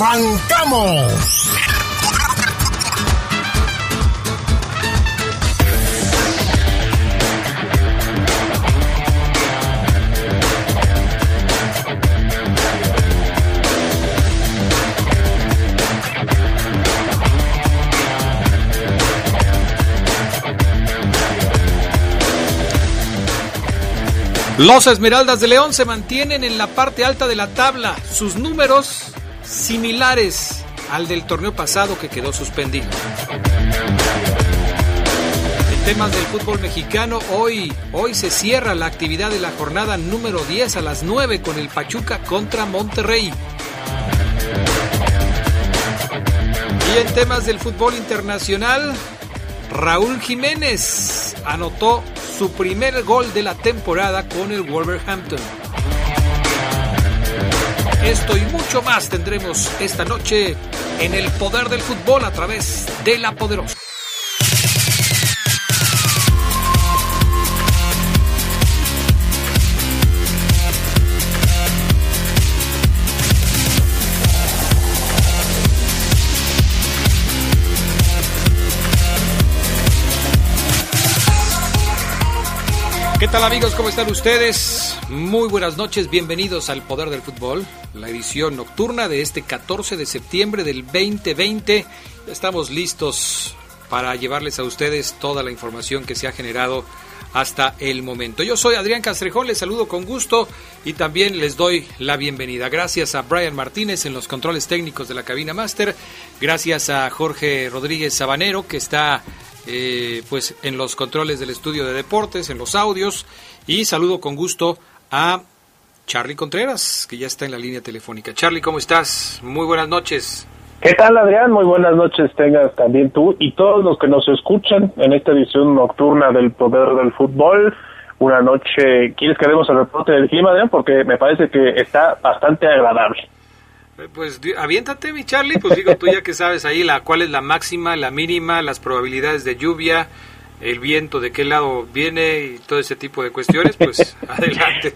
¡Arrancamos! Los Esmeraldas de León se mantienen en la parte alta de la tabla. Sus números similares al del torneo pasado que quedó suspendido. En temas del fútbol mexicano, hoy, hoy se cierra la actividad de la jornada número 10 a las 9 con el Pachuca contra Monterrey. Y en temas del fútbol internacional, Raúl Jiménez anotó su primer gol de la temporada con el Wolverhampton. Esto y mucho más tendremos esta noche en el poder del fútbol a través de la poderosa. ¿Qué tal amigos? ¿Cómo están ustedes? Muy buenas noches, bienvenidos al Poder del Fútbol, la edición nocturna de este 14 de septiembre del 2020. Estamos listos para llevarles a ustedes toda la información que se ha generado hasta el momento. Yo soy Adrián Castrejón, les saludo con gusto y también les doy la bienvenida. Gracias a Brian Martínez en los controles técnicos de la cabina máster, gracias a Jorge Rodríguez Sabanero que está eh, pues en los controles del estudio de deportes, en los audios, y saludo con gusto a Charlie Contreras, que ya está en la línea telefónica. Charlie, ¿cómo estás? Muy buenas noches. ¿Qué tal, Adrián? Muy buenas noches tengas también tú y todos los que nos escuchan en esta edición nocturna del Poder del Fútbol. Una noche, ¿quieres que demos el reporte del clima, Adrián? Porque me parece que está bastante agradable. Pues aviéntate, mi Charlie, pues digo, tú ya que sabes ahí la cuál es la máxima, la mínima, las probabilidades de lluvia, el viento, de qué lado viene y todo ese tipo de cuestiones, pues adelante,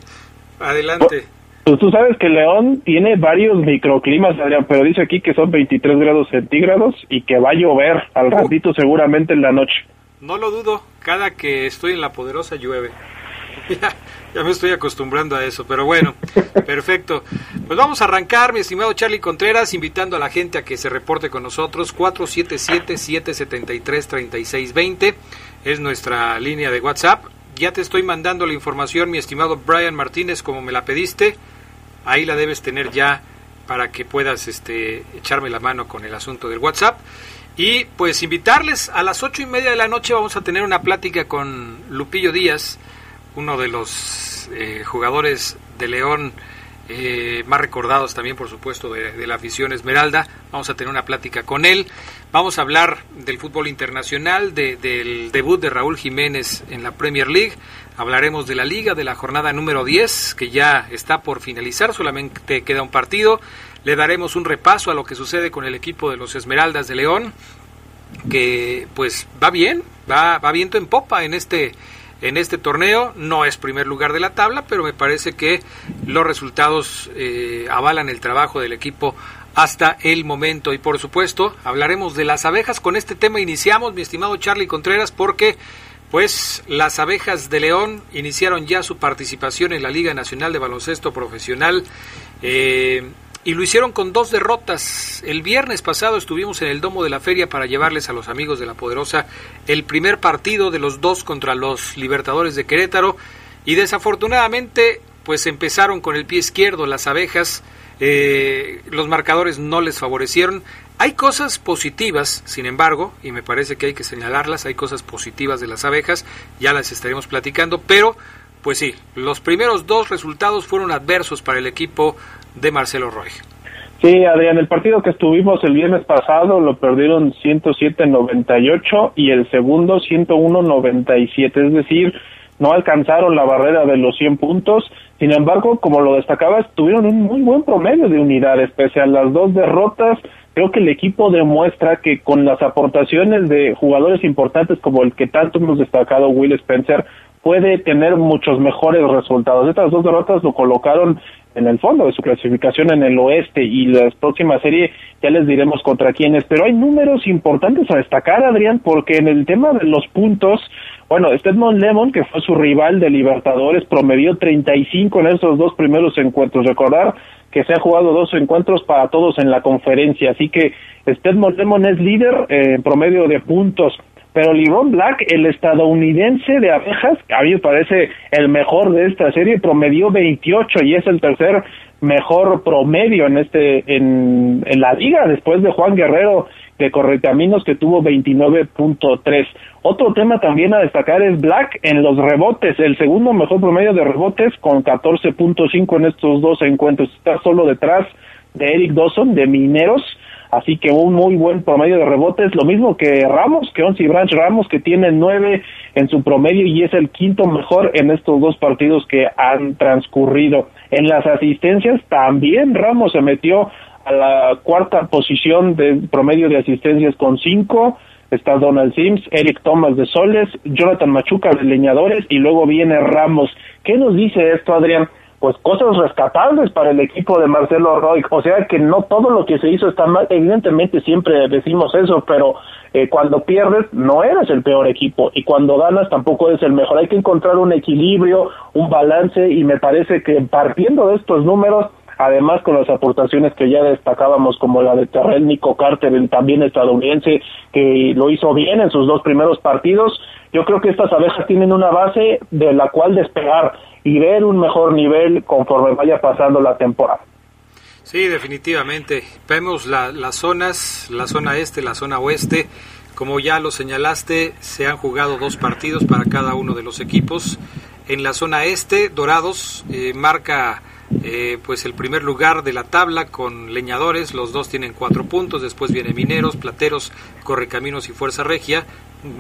adelante. Pues tú sabes que León tiene varios microclimas, Adrián, pero dice aquí que son 23 grados centígrados y que va a llover al ratito seguramente en la noche. No lo dudo, cada que estoy en la poderosa llueve. Ya me estoy acostumbrando a eso, pero bueno, perfecto. Pues vamos a arrancar, mi estimado Charlie Contreras, invitando a la gente a que se reporte con nosotros. 477-773-3620 es nuestra línea de WhatsApp. Ya te estoy mandando la información, mi estimado Brian Martínez, como me la pediste. Ahí la debes tener ya para que puedas este, echarme la mano con el asunto del WhatsApp. Y pues invitarles a las ocho y media de la noche vamos a tener una plática con Lupillo Díaz, uno de los eh, jugadores de León eh, más recordados también, por supuesto, de, la afición Esmeralda. Vamos a tener una plática con él. Vamos a hablar del fútbol internacional, del debut de Raúl Jiménez en la Premier League. Hablaremos de la liga, de la jornada número 10, que ya está por finalizar, solamente queda un partido. Le daremos un repaso a lo que sucede con el equipo de los Esmeraldas de León, que pues va bien, va, va viento en popa en este en este torneo. No es primer lugar de la tabla, pero me parece que los resultados eh, avalan el trabajo del equipo hasta el momento. Y por supuesto, hablaremos de las abejas. Con este tema iniciamos, mi estimado Charlie Contreras, porque pues las abejas de León iniciaron ya su participación en la Liga Nacional de Baloncesto Profesional. Eh, y lo hicieron con dos derrotas. El viernes pasado estuvimos en el domo de la feria para llevarles a los amigos de la Poderosa el primer partido de los dos contra los Libertadores de Querétaro y desafortunadamente pues empezaron con el pie izquierdo las abejas, eh, los marcadores no les favorecieron. Hay cosas positivas, sin embargo, y me parece que hay que señalarlas, hay cosas positivas de las abejas, ya las estaremos platicando, pero pues sí, los primeros dos resultados fueron adversos para el equipo de Marcelo Roy. Sí, Adrián, el partido que estuvimos el viernes pasado lo perdieron 107-98 y el segundo 101-97, es decir, no alcanzaron la barrera de los 100 puntos. Sin embargo, como lo destacabas, tuvieron un muy buen promedio de unidades, pese a las dos derrotas. Creo que el equipo demuestra que con las aportaciones de jugadores importantes como el que tanto hemos destacado, Will Spencer, puede tener muchos mejores resultados. Estas dos derrotas lo colocaron en el fondo de su clasificación en el oeste y la próxima serie ya les diremos contra quiénes, pero hay números importantes a destacar, Adrián, porque en el tema de los puntos, bueno, Stedmon Lemon, que fue su rival de Libertadores, promedió 35 en esos dos primeros encuentros. Recordar que se ha jugado dos encuentros para todos en la conferencia, así que Stedmon Lemon es líder en promedio de puntos pero Liron Black, el estadounidense de abejas, a mí me parece el mejor de esta serie, promedió 28 y es el tercer mejor promedio en este en, en la liga después de Juan Guerrero de Correcaminos que tuvo 29.3. Otro tema también a destacar es Black en los rebotes, el segundo mejor promedio de rebotes con 14.5 en estos dos encuentros. Está solo detrás de Eric Dawson de Mineros así que un muy buen promedio de rebotes, lo mismo que Ramos, que Onsi Branch Ramos, que tiene nueve en su promedio y es el quinto mejor en estos dos partidos que han transcurrido. En las asistencias también Ramos se metió a la cuarta posición de promedio de asistencias con cinco, está Donald Sims, Eric Thomas de Soles, Jonathan Machuca de Leñadores y luego viene Ramos. ¿Qué nos dice esto, Adrián? Pues cosas rescatables para el equipo de Marcelo Roy. O sea que no todo lo que se hizo está mal. Evidentemente siempre decimos eso, pero eh, cuando pierdes no eres el peor equipo y cuando ganas tampoco eres el mejor. Hay que encontrar un equilibrio, un balance y me parece que partiendo de estos números además con las aportaciones que ya destacábamos como la de Terrell Nico Carter, también estadounidense que lo hizo bien en sus dos primeros partidos, yo creo que estas abejas tienen una base de la cual despegar y ver un mejor nivel conforme vaya pasando la temporada. Sí, definitivamente. Vemos las zonas, la zona este, la zona oeste. Como ya lo señalaste, se han jugado dos partidos para cada uno de los equipos. En la zona este, Dorados eh, marca eh, pues el primer lugar de la tabla con Leñadores. Los dos tienen cuatro puntos. Después viene Mineros, Plateros, Correcaminos y Fuerza Regia.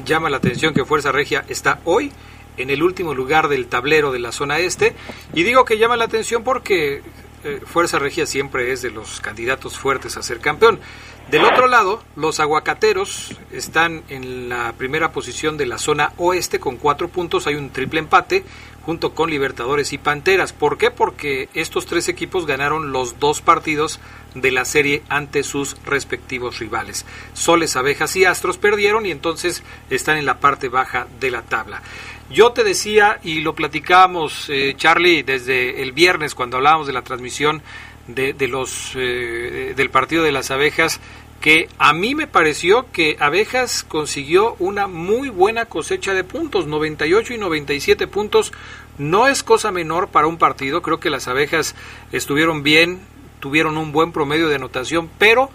Llama la atención que Fuerza Regia está hoy en el último lugar del tablero de la zona este. Y digo que llama la atención porque eh, Fuerza Regia siempre es de los candidatos fuertes a ser campeón. Del otro lado, los aguacateros están en la primera posición de la zona oeste con cuatro puntos. Hay un triple empate junto con Libertadores y Panteras. ¿Por qué? Porque estos tres equipos ganaron los dos partidos de la serie ante sus respectivos rivales. Soles, Abejas y Astros perdieron y entonces están en la parte baja de la tabla. Yo te decía, y lo platicábamos, eh, Charlie, desde el viernes cuando hablábamos de la transmisión de, los, eh, del partido de las abejas, que a mí me pareció que Abejas consiguió una muy buena cosecha de puntos, 98 y 97 puntos. No es cosa menor para un partido, creo que las abejas estuvieron bien, tuvieron un buen promedio de anotación, pero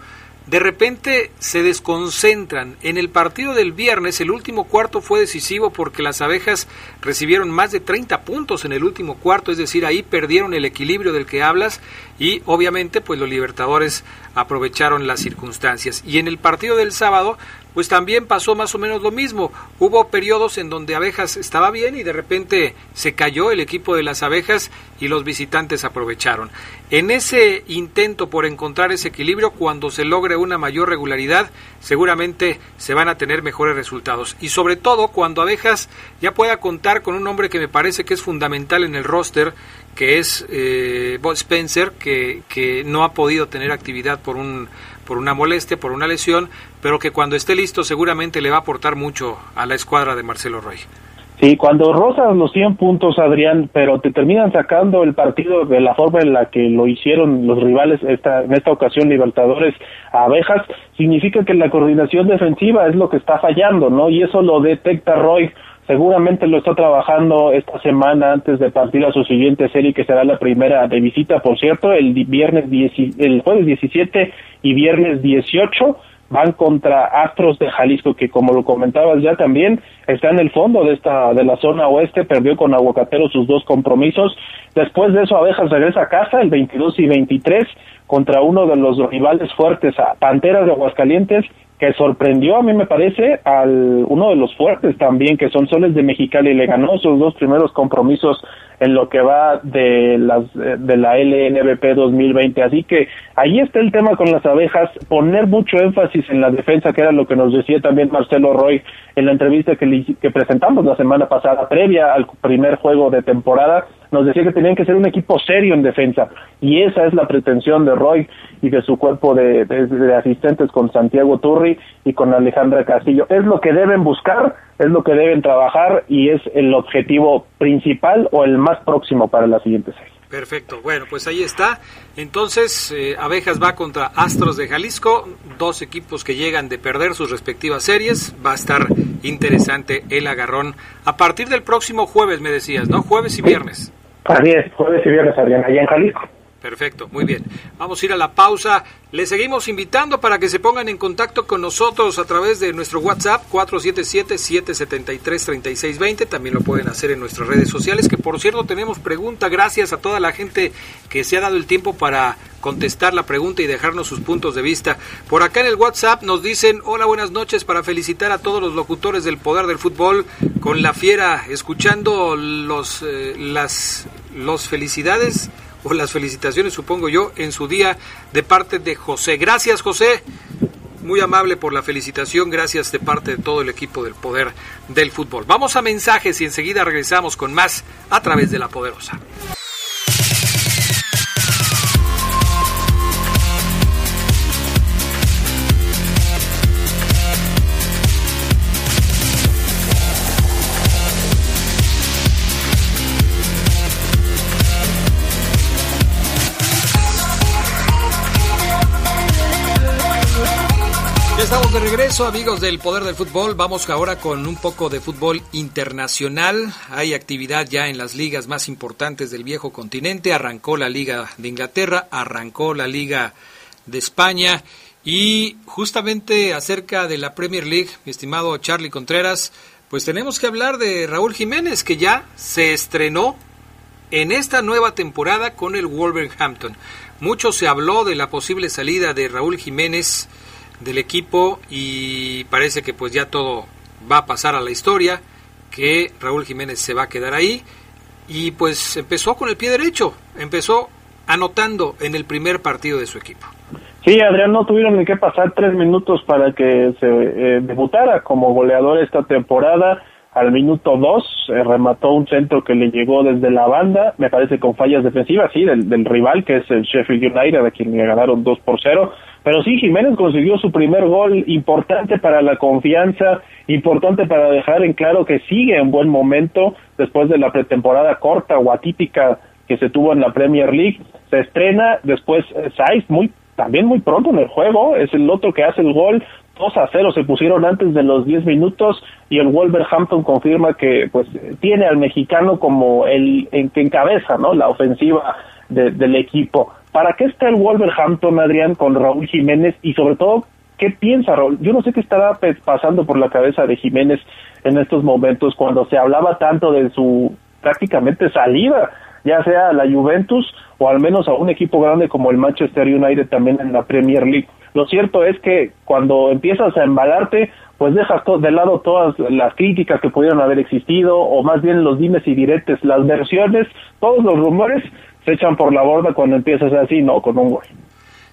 de repente se desconcentran. En el partido del viernes, el último cuarto fue decisivo porque las abejas recibieron más de 30 puntos en el último cuarto, es decir, ahí perdieron el equilibrio del que hablas y obviamente pues los libertadores aprovecharon las circunstancias. Y en el partido del sábado, pues también pasó más o menos lo mismo. Hubo periodos en donde abejas estaba bien y de repente se cayó el equipo de las abejas y los visitantes aprovecharon. En ese intento por encontrar ese equilibrio, cuando se logre una mayor regularidad, seguramente se van a tener mejores resultados. Y sobre todo cuando abejas ya pueda contar con un hombre que me parece que es fundamental en el roster, que es eh, Bob Spencer, que, que no ha podido tener actividad por un por una molestia, por una lesión, pero que cuando esté listo seguramente le va a aportar mucho a la escuadra de Marcelo Roy. Sí, cuando rozas los 100 puntos, Adrián, pero te terminan sacando el partido de la forma en la que lo hicieron los rivales esta, en esta ocasión Libertadores Abejas, significa que la coordinación defensiva es lo que está fallando, ¿no? Y eso lo detecta Roy Seguramente lo está trabajando esta semana antes de partir a su siguiente serie, que será la primera de visita, por cierto, el viernes el jueves 17 y viernes 18 van contra Astros de Jalisco, que como lo comentabas ya también está en el fondo de esta de la zona oeste, perdió con Aguacatero sus dos compromisos. Después de eso, Abejas regresa a casa el 22 y 23 contra uno de los rivales fuertes, Panteras de Aguascalientes, que sorprendió a mí me parece al uno de los fuertes también que son Soles de Mexicali le ganó sus dos primeros compromisos en lo que va de las de la LNBP 2020 así que ahí está el tema con las abejas. Poner mucho énfasis en la defensa que era lo que nos decía también Marcelo Roy en la entrevista que, que presentamos la semana pasada previa al primer juego de temporada nos decía que tenían que ser un equipo serio en defensa. Y esa es la pretensión de Roy y de su cuerpo de, de, asistentes con Santiago Turri y con Alejandra Castillo. Es lo que deben buscar, es lo que deben trabajar y es el objetivo principal o el más próximo para la siguiente serie. Perfecto, bueno, pues ahí está. Entonces, eh, Abejas va contra Astros de Jalisco, dos equipos que llegan de perder sus respectivas series. Va a estar interesante el agarrón a partir del próximo jueves, me decías, ¿no? Jueves y viernes. Así es, jueves y viernes, Adrián, allá en Jalisco. Perfecto, muy bien. Vamos a ir a la pausa. Les seguimos invitando para que se pongan en contacto con nosotros a través de nuestro WhatsApp 477-773-3620. También lo pueden hacer en nuestras redes sociales, que por cierto tenemos pregunta. Gracias a toda la gente que se ha dado el tiempo para contestar la pregunta y dejarnos sus puntos de vista. Por acá en el WhatsApp nos dicen, hola, buenas noches, para felicitar a todos los locutores del Poder del Fútbol con la fiera, escuchando los, eh, las los felicidades o las felicitaciones, supongo yo, en su día de parte de José. Gracias, José. Muy amable por la felicitación, gracias de parte de todo el equipo del Poder del Fútbol. Vamos a mensajes y enseguida regresamos con más a través de la Poderosa. Estamos de regreso, amigos del Poder del Fútbol. Vamos ahora con un poco de fútbol internacional. Hay actividad ya en las ligas más importantes del viejo continente. Arrancó la Liga de Inglaterra, arrancó la Liga de España. Y justamente acerca de la Premier League, mi estimado Charlie Contreras, pues tenemos que hablar de Raúl Jiménez, que ya se estrenó en esta nueva temporada con el Wolverhampton. Mucho se habló de la posible salida de Raúl Jiménez del equipo y parece que pues ya todo va a pasar a la historia, que Raúl Jiménez se va a quedar ahí y pues empezó con el pie derecho, empezó anotando en el primer partido de su equipo. Sí, Adrián, no tuvieron ni que pasar tres minutos para que se eh, debutara como goleador esta temporada. Al minuto dos eh, remató un centro que le llegó desde la banda, me parece con fallas defensivas, sí, del, del rival que es el Sheffield United, a quien le ganaron dos por cero pero sí, Jiménez consiguió su primer gol importante para la confianza, importante para dejar en claro que sigue en buen momento después de la pretemporada corta o atípica que se tuvo en la Premier League. Se estrena después eh, Saiz muy también muy pronto en el juego, es el otro que hace el gol, 2 a 0 se pusieron antes de los 10 minutos y el Wolverhampton confirma que pues tiene al mexicano como el en que encabeza, ¿no? la ofensiva del equipo. ¿Para qué está el Wolverhampton, Adrián, con Raúl Jiménez? Y sobre todo, ¿qué piensa Raúl? Yo no sé qué estará pasando por la cabeza de Jiménez en estos momentos cuando se hablaba tanto de su prácticamente salida, ya sea a la Juventus o al menos a un equipo grande como el Manchester United también en la Premier League. Lo cierto es que cuando empiezas a embalarte, pues dejas de lado todas las críticas que pudieron haber existido, o más bien los dimes y diretes, las versiones, todos los rumores, se echan por la borda cuando empiezas así, ¿no? Con un gol.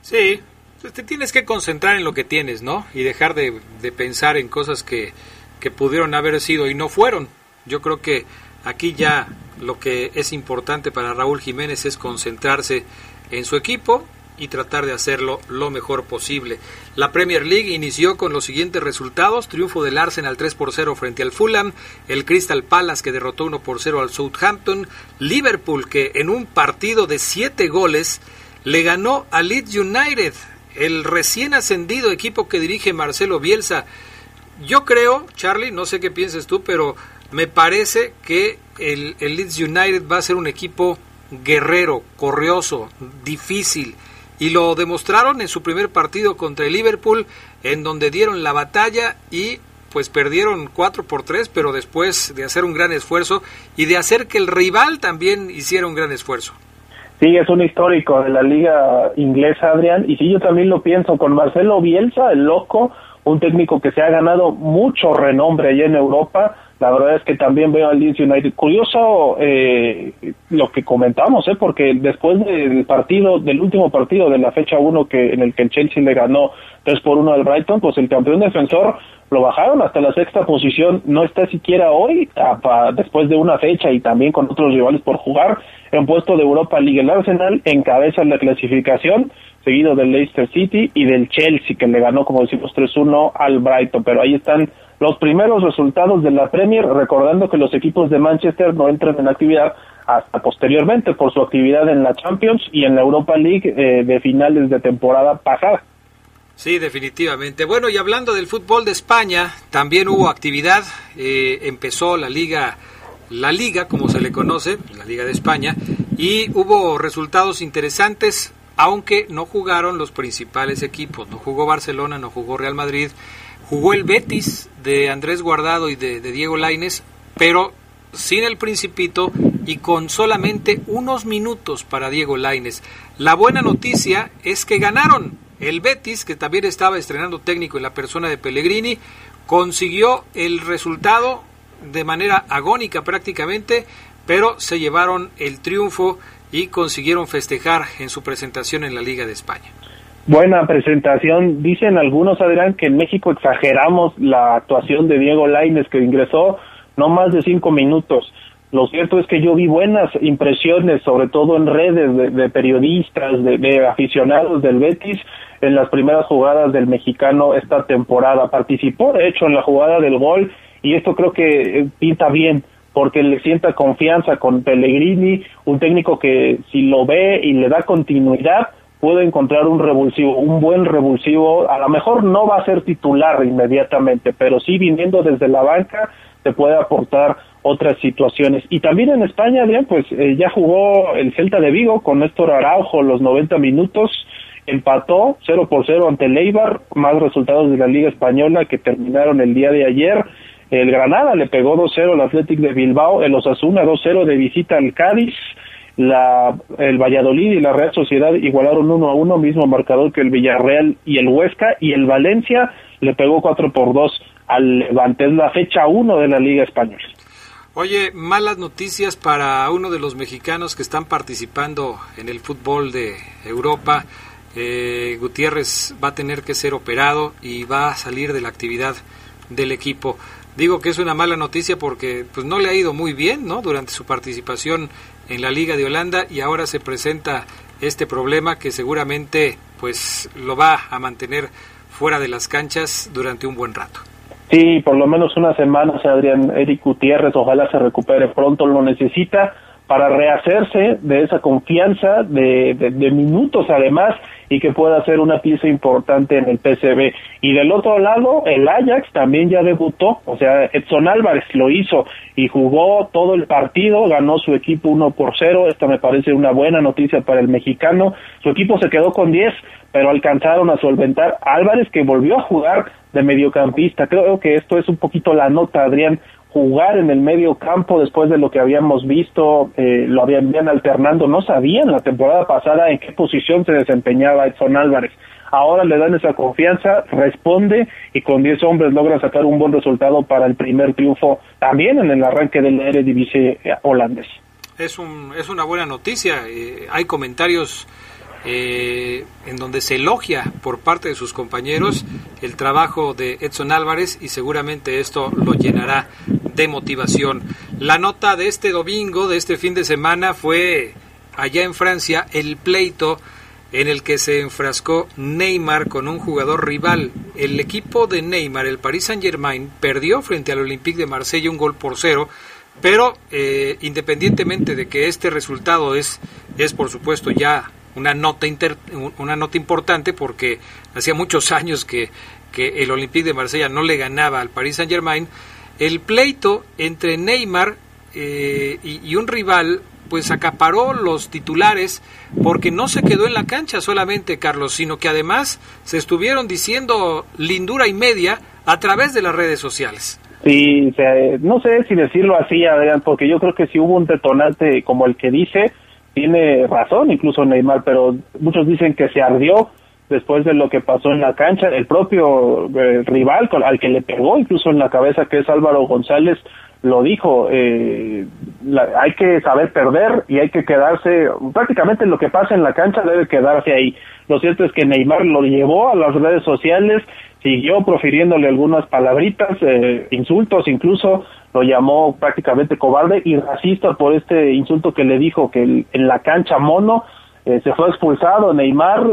Sí, pues te tienes que concentrar en lo que tienes, ¿no? Y dejar de, de pensar en cosas que, que pudieron haber sido y no fueron. Yo creo que aquí ya lo que es importante para Raúl Jiménez es concentrarse en su equipo y tratar de hacerlo lo mejor posible. La Premier League inició con los siguientes resultados: triunfo del Arsenal 3 por 0 frente al Fulham, el Crystal Palace que derrotó 1 por 0 al Southampton, Liverpool que en un partido de 7 goles le ganó a Leeds United, el recién ascendido equipo que dirige Marcelo Bielsa. Yo creo, Charlie, no sé qué pienses tú, pero me parece que el, el Leeds United va a ser un equipo guerrero, corrioso, difícil y lo demostraron en su primer partido contra el Liverpool, en donde dieron la batalla y pues perdieron 4 por 3, pero después de hacer un gran esfuerzo y de hacer que el rival también hiciera un gran esfuerzo. Sí, es un histórico de la liga inglesa, Adrián, y sí, yo también lo pienso, con Marcelo Bielsa, el loco, un técnico que se ha ganado mucho renombre allá en Europa, la verdad es que también veo al Leeds United. Curioso eh, lo que comentamos, ¿eh? porque después del partido, del último partido de la fecha 1 que, en el que el Chelsea le ganó 3 por 1 al Brighton, pues el campeón defensor lo bajaron hasta la sexta posición, no está siquiera hoy, después de una fecha y también con otros rivales por jugar, en puesto de Europa League. El Arsenal encabeza la clasificación, seguido del Leicester City y del Chelsea, que le ganó, como decimos, 3-1 al Brighton, pero ahí están los primeros resultados de la Premier, recordando que los equipos de Manchester no entran en actividad hasta posteriormente por su actividad en la Champions y en la Europa League eh, de finales de temporada pasada. Sí, definitivamente. Bueno, y hablando del fútbol de España, también hubo actividad. Eh, empezó la liga, la liga, como se le conoce, la liga de España, y hubo resultados interesantes, aunque no jugaron los principales equipos. No jugó Barcelona, no jugó Real Madrid, Jugó el Betis de Andrés Guardado y de, Diego Laines, pero sin el Principito y con solamente unos minutos para Diego Laines. La buena noticia es que ganaron. El Betis, que también estaba estrenando técnico en la persona de Pellegrini, consiguió el resultado de manera agónica prácticamente, pero se llevaron el triunfo y consiguieron festejar en su presentación en la Liga de España. Buena presentación. Dicen algunos, Adrián, que en México exageramos la actuación de Diego Laines, que ingresó no más de cinco minutos. Lo cierto es que yo vi buenas impresiones, sobre todo en redes de, periodistas, de, aficionados del Betis, en las primeras jugadas del mexicano esta temporada. Participó, de hecho, en la jugada del gol y esto creo que eh, pinta bien porque le sienta confianza con Pellegrini, un técnico que si lo ve y le da continuidad, puede encontrar un revulsivo, un buen revulsivo, a lo mejor no va a ser titular inmediatamente, pero sí viniendo desde la banca te puede aportar otras situaciones. Y también en España, bien, pues eh, ya jugó el Celta de Vigo con Néstor Araujo los 90 minutos, empató 0 por 0 ante el Eibar, más resultados de la Liga Española que terminaron el día de ayer. El Granada le pegó 2-0 al Athletic de Bilbao, el Osasuna 2-0 de visita al Cádiz, la, el Valladolid y la Real Sociedad igualaron uno a uno, mismo marcador que el Villarreal y el Huesca, y el Valencia le pegó 4 por 2 al Levante. Es la fecha 1 de la Liga Española. Oye, malas noticias para uno de los mexicanos que están participando en el fútbol de Europa. Eh, Gutiérrez va a tener que ser operado y va a salir de la actividad del equipo. Digo que es una mala noticia porque pues no le ha ido muy bien, ¿no? Durante su participación en la Liga de Holanda y ahora se presenta este problema que seguramente pues lo va a mantener fuera de las canchas durante un buen rato. Sí, por lo menos una semana, Adrián Eric Gutiérrez, ojalá se recupere pronto, lo necesita para rehacerse de esa confianza de, de, minutos además y que pueda ser una pieza importante en el PCB. Y del otro lado, el Ajax también ya debutó, o sea, Edson Álvarez lo hizo y jugó todo el partido, ganó su equipo 1 por 0, esta me parece una buena noticia para el mexicano, su equipo se quedó con 10, pero alcanzaron a solventar. Álvarez que volvió a jugar de mediocampista, creo que esto es un poquito la nota, Adrián, jugar en el medio campo después de lo que habíamos visto, eh, lo habían alternando, no sabían la temporada pasada en qué posición se desempeñaba Edson Álvarez. Ahora le dan esa confianza, responde y con 10 hombres logra sacar un buen resultado para el primer triunfo también en el arranque del Eredivisie holandés. Es, un, es una buena noticia, eh, hay comentarios eh, en donde se elogia por parte de sus compañeros el trabajo de Edson Álvarez y seguramente esto lo llenará de motivación. La nota de este domingo, de este fin de semana, fue allá en Francia el pleito en el que se enfrascó Neymar con un jugador rival. El equipo de Neymar, el Paris Saint Germain, perdió frente al Olympique de Marsella un gol por cero, pero eh, independientemente de que este resultado es, es por supuesto ya una nota, una nota importante porque hacía muchos años que, que el Olympique de Marsella no le ganaba al Paris Saint Germain. El pleito entre Neymar eh, y, un rival pues acaparó los titulares porque no se quedó en la cancha solamente, Carlos, sino que además se estuvieron diciendo lindura y media a través de las redes sociales. Sí, no sé si decirlo así, Adrián, porque yo creo que si hubo un detonante como el que dice, tiene razón incluso Neymar, pero muchos dicen que se ardió después de lo que pasó en la cancha. El propio eh, rival al que le pegó incluso en la cabeza, que es Álvaro González, lo dijo, eh, hay que saber perder y hay que quedarse, prácticamente lo que pasa en la cancha debe quedarse ahí. Lo cierto es que Neymar lo llevó a las redes sociales, siguió profiriéndole algunas palabritas, eh, insultos incluso, lo llamó prácticamente cobarde y racista por este insulto que le dijo que en la cancha mono eh, se fue expulsado Neymar,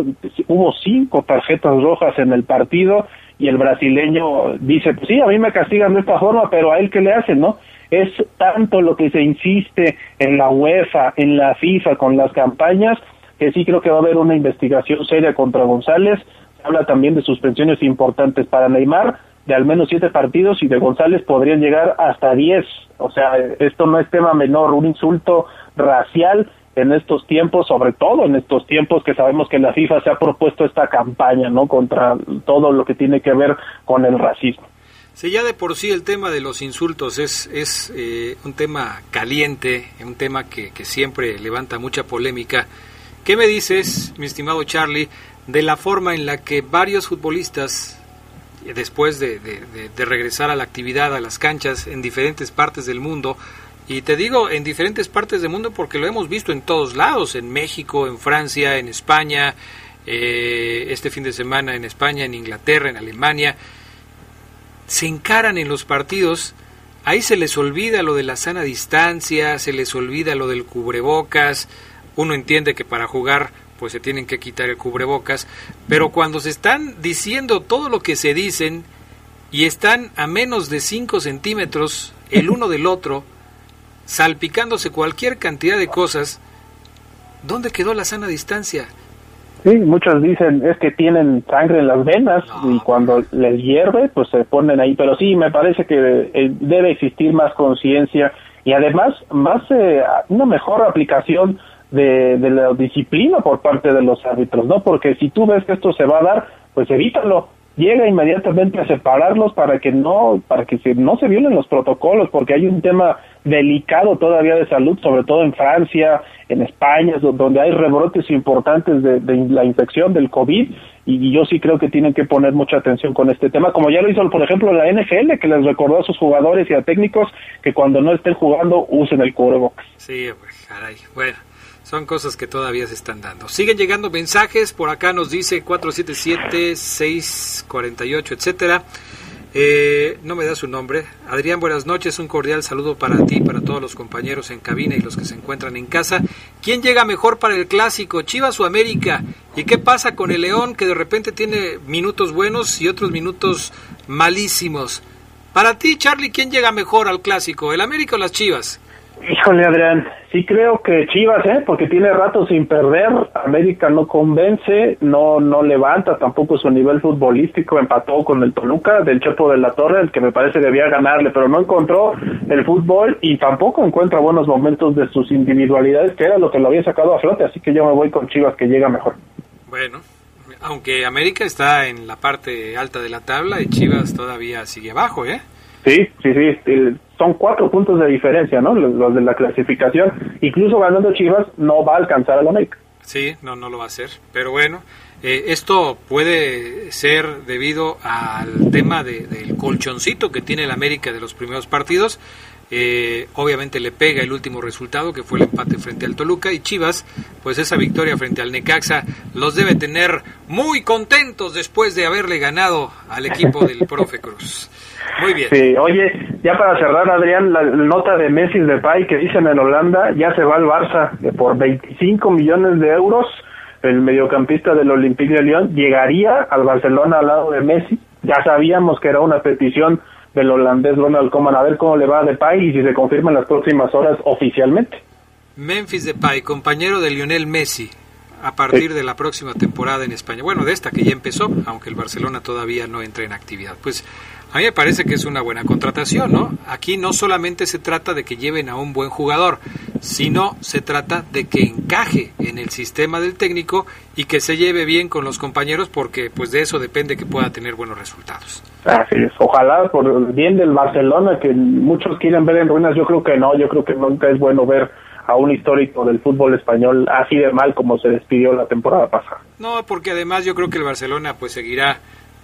hubo cinco tarjetas rojas en el partido y el brasileño dice, pues sí, a mí me castigan de esta forma, pero a él qué le hacen, ¿no? Es tanto lo que se insiste en la UEFA, en la FIFA, con las campañas, que sí creo que va a haber una investigación seria contra González. Habla también de suspensiones importantes para Neymar, de al menos siete partidos, y de González podrían llegar hasta diez. O sea, esto no es tema menor, un insulto racial en estos tiempos, sobre todo en estos tiempos que sabemos que la FIFA se ha propuesto esta campaña, ¿no? Contra todo lo que tiene que ver con el racismo. Sí, ya de por sí el tema de los insultos es, es eh, un tema caliente, un tema que, siempre levanta mucha polémica. ¿Qué me dices, mi estimado Charlie, de la forma en la que varios futbolistas, después de, de regresar a la actividad, a las canchas en diferentes partes del mundo, y te digo, en diferentes partes del mundo porque lo hemos visto en todos lados, en México, en Francia, en España, eh, este fin de semana en España, en Inglaterra, en Alemania, se encaran en los partidos, ahí se les olvida lo de la sana distancia, se les olvida lo del cubrebocas, uno entiende que para jugar pues se tienen que quitar el cubrebocas, pero cuando se están diciendo todo lo que se dicen y están a menos de 5 centímetros el uno del otro, salpicándose cualquier cantidad de cosas, ¿dónde quedó la sana distancia? Sí, muchos dicen es que tienen sangre en las venas y cuando les hierve, pues se ponen ahí. Pero sí, me parece que eh, debe existir más conciencia y además más eh, una mejor aplicación de, de la disciplina por parte de los árbitros, ¿no? Porque si tú ves que esto se va a dar, pues evítalo llega inmediatamente a separarlos para que no para que se, no se violen los protocolos porque hay un tema delicado todavía de salud sobre todo en Francia en España donde hay rebrotes importantes de, la infección del covid y, yo sí creo que tienen que poner mucha atención con este tema como ya lo hizo por ejemplo la NFL que les recordó a sus jugadores y a técnicos que cuando no estén jugando usen el cubrebocas. Sí caray. Bueno son cosas que todavía se están dando. Siguen llegando mensajes, por acá nos dice 477-648, etcétera. Eh, no me da su nombre. Adrián, buenas noches. Un cordial saludo para ti, para todos los compañeros en cabina y los que se encuentran en casa. ¿Quién llega mejor para el clásico? ¿Chivas o América? ¿Y qué pasa con el León que de repente tiene minutos buenos y otros minutos malísimos? Para ti, Charlie, ¿quién llega mejor al clásico? ¿El América o las Chivas? Híjole, Adrián, sí creo que Chivas, ¿eh? Porque tiene rato sin perder, América no convence, no no levanta tampoco su nivel futbolístico, empató con el Toluca del Chepo de la Torre, el que me parece debía ganarle, pero no encontró el fútbol y tampoco encuentra buenos momentos de sus individualidades, que era lo que lo había sacado a flote, así que yo me voy con Chivas que llega mejor. Bueno, aunque América está en la parte alta de la tabla y Chivas todavía sigue abajo, ¿eh? Sí, sí, sí, son cuatro puntos de diferencia, ¿no? Los, de la clasificación. Incluso ganando Chivas no va a alcanzar a la América. Sí, no, no lo va a hacer. Pero bueno, eh, esto puede ser debido al tema del colchoncito que tiene el América de los primeros partidos. Eh, obviamente le pega el último resultado que fue el empate frente al Toluca y Chivas, pues esa victoria frente al Necaxa los debe tener muy contentos después de haberle ganado al equipo del profe Cruz. Muy bien. Sí, oye, ya para cerrar, Adrián, la nota de Messi de Pay que dicen en Holanda, ya se va al Barça por 25 millones de euros. El mediocampista del Olympique de Lyon llegaría al Barcelona al lado de Messi. Ya sabíamos que era una petición del holandés Ronald Koeman. A ver cómo le va a Depay y si se confirma en las próximas horas oficialmente. Memphis Depay, compañero de Lionel Messi, a partir de la próxima temporada en España. Bueno, de esta que ya empezó, aunque el Barcelona todavía no entra en actividad. Pues A mí me parece que es una buena contratación, ¿no? Aquí no solamente se trata de que lleven a un buen jugador, sino se trata de que encaje en el sistema del técnico y que se lleve bien con los compañeros porque pues de eso depende que pueda tener buenos resultados. Así es, ojalá por el bien del Barcelona que muchos quieren ver en ruinas, yo creo que no, yo creo que nunca es bueno ver a un histórico del fútbol español así de mal como se despidió la temporada pasada. No, porque además yo creo que el Barcelona pues seguirá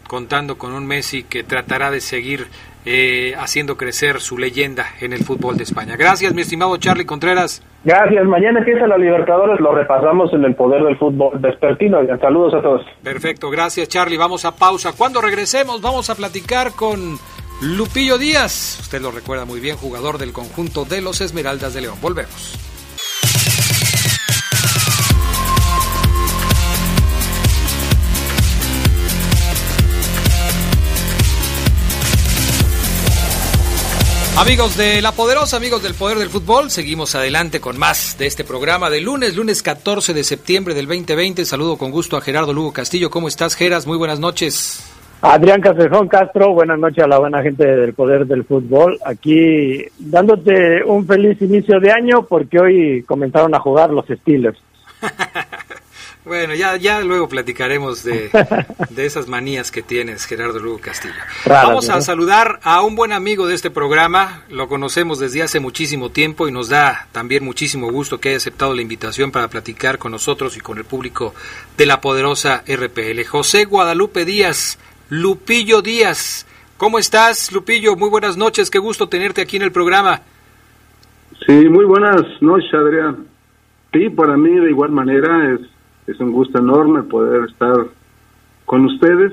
contando con un Messi que tratará de seguir eh, haciendo crecer su leyenda en el fútbol de España. Gracias, mi estimado Charlie Contreras. Gracias. Mañana empieza la Libertadores, lo repasamos en el poder del fútbol despertino. Saludos a todos. Perfecto, gracias Charlie. Vamos a pausa. Cuando regresemos vamos a platicar con Lupillo Díaz. Usted lo recuerda muy bien, jugador del conjunto de los Esmeraldas de León. Volvemos. Amigos de La Poderosa, amigos del Poder del Fútbol, seguimos adelante con más de este programa de lunes, lunes 14 de septiembre del 2020. Saludo con gusto a Gerardo Lugo Castillo. ¿Cómo estás, Geras? Muy buenas noches. Adrián Casejón Castro, buenas noches a la buena gente del Poder del Fútbol. Aquí dándote un feliz inicio de año porque hoy comenzaron a jugar los Steelers. Bueno, ya, ya luego platicaremos de, de esas manías que tienes, Gerardo Lugo Castillo. Vamos a saludar a un buen amigo de este programa, lo conocemos desde hace muchísimo tiempo y nos da también muchísimo gusto que haya aceptado la invitación para platicar con nosotros y con el público de la poderosa RPL. José Guadalupe Díaz, Lupillo Díaz. ¿Cómo estás, Lupillo? Muy buenas noches, qué gusto tenerte aquí en el programa. Sí, muy buenas noches, Adrián. Sí, para mí de igual manera es es un gusto enorme poder estar con ustedes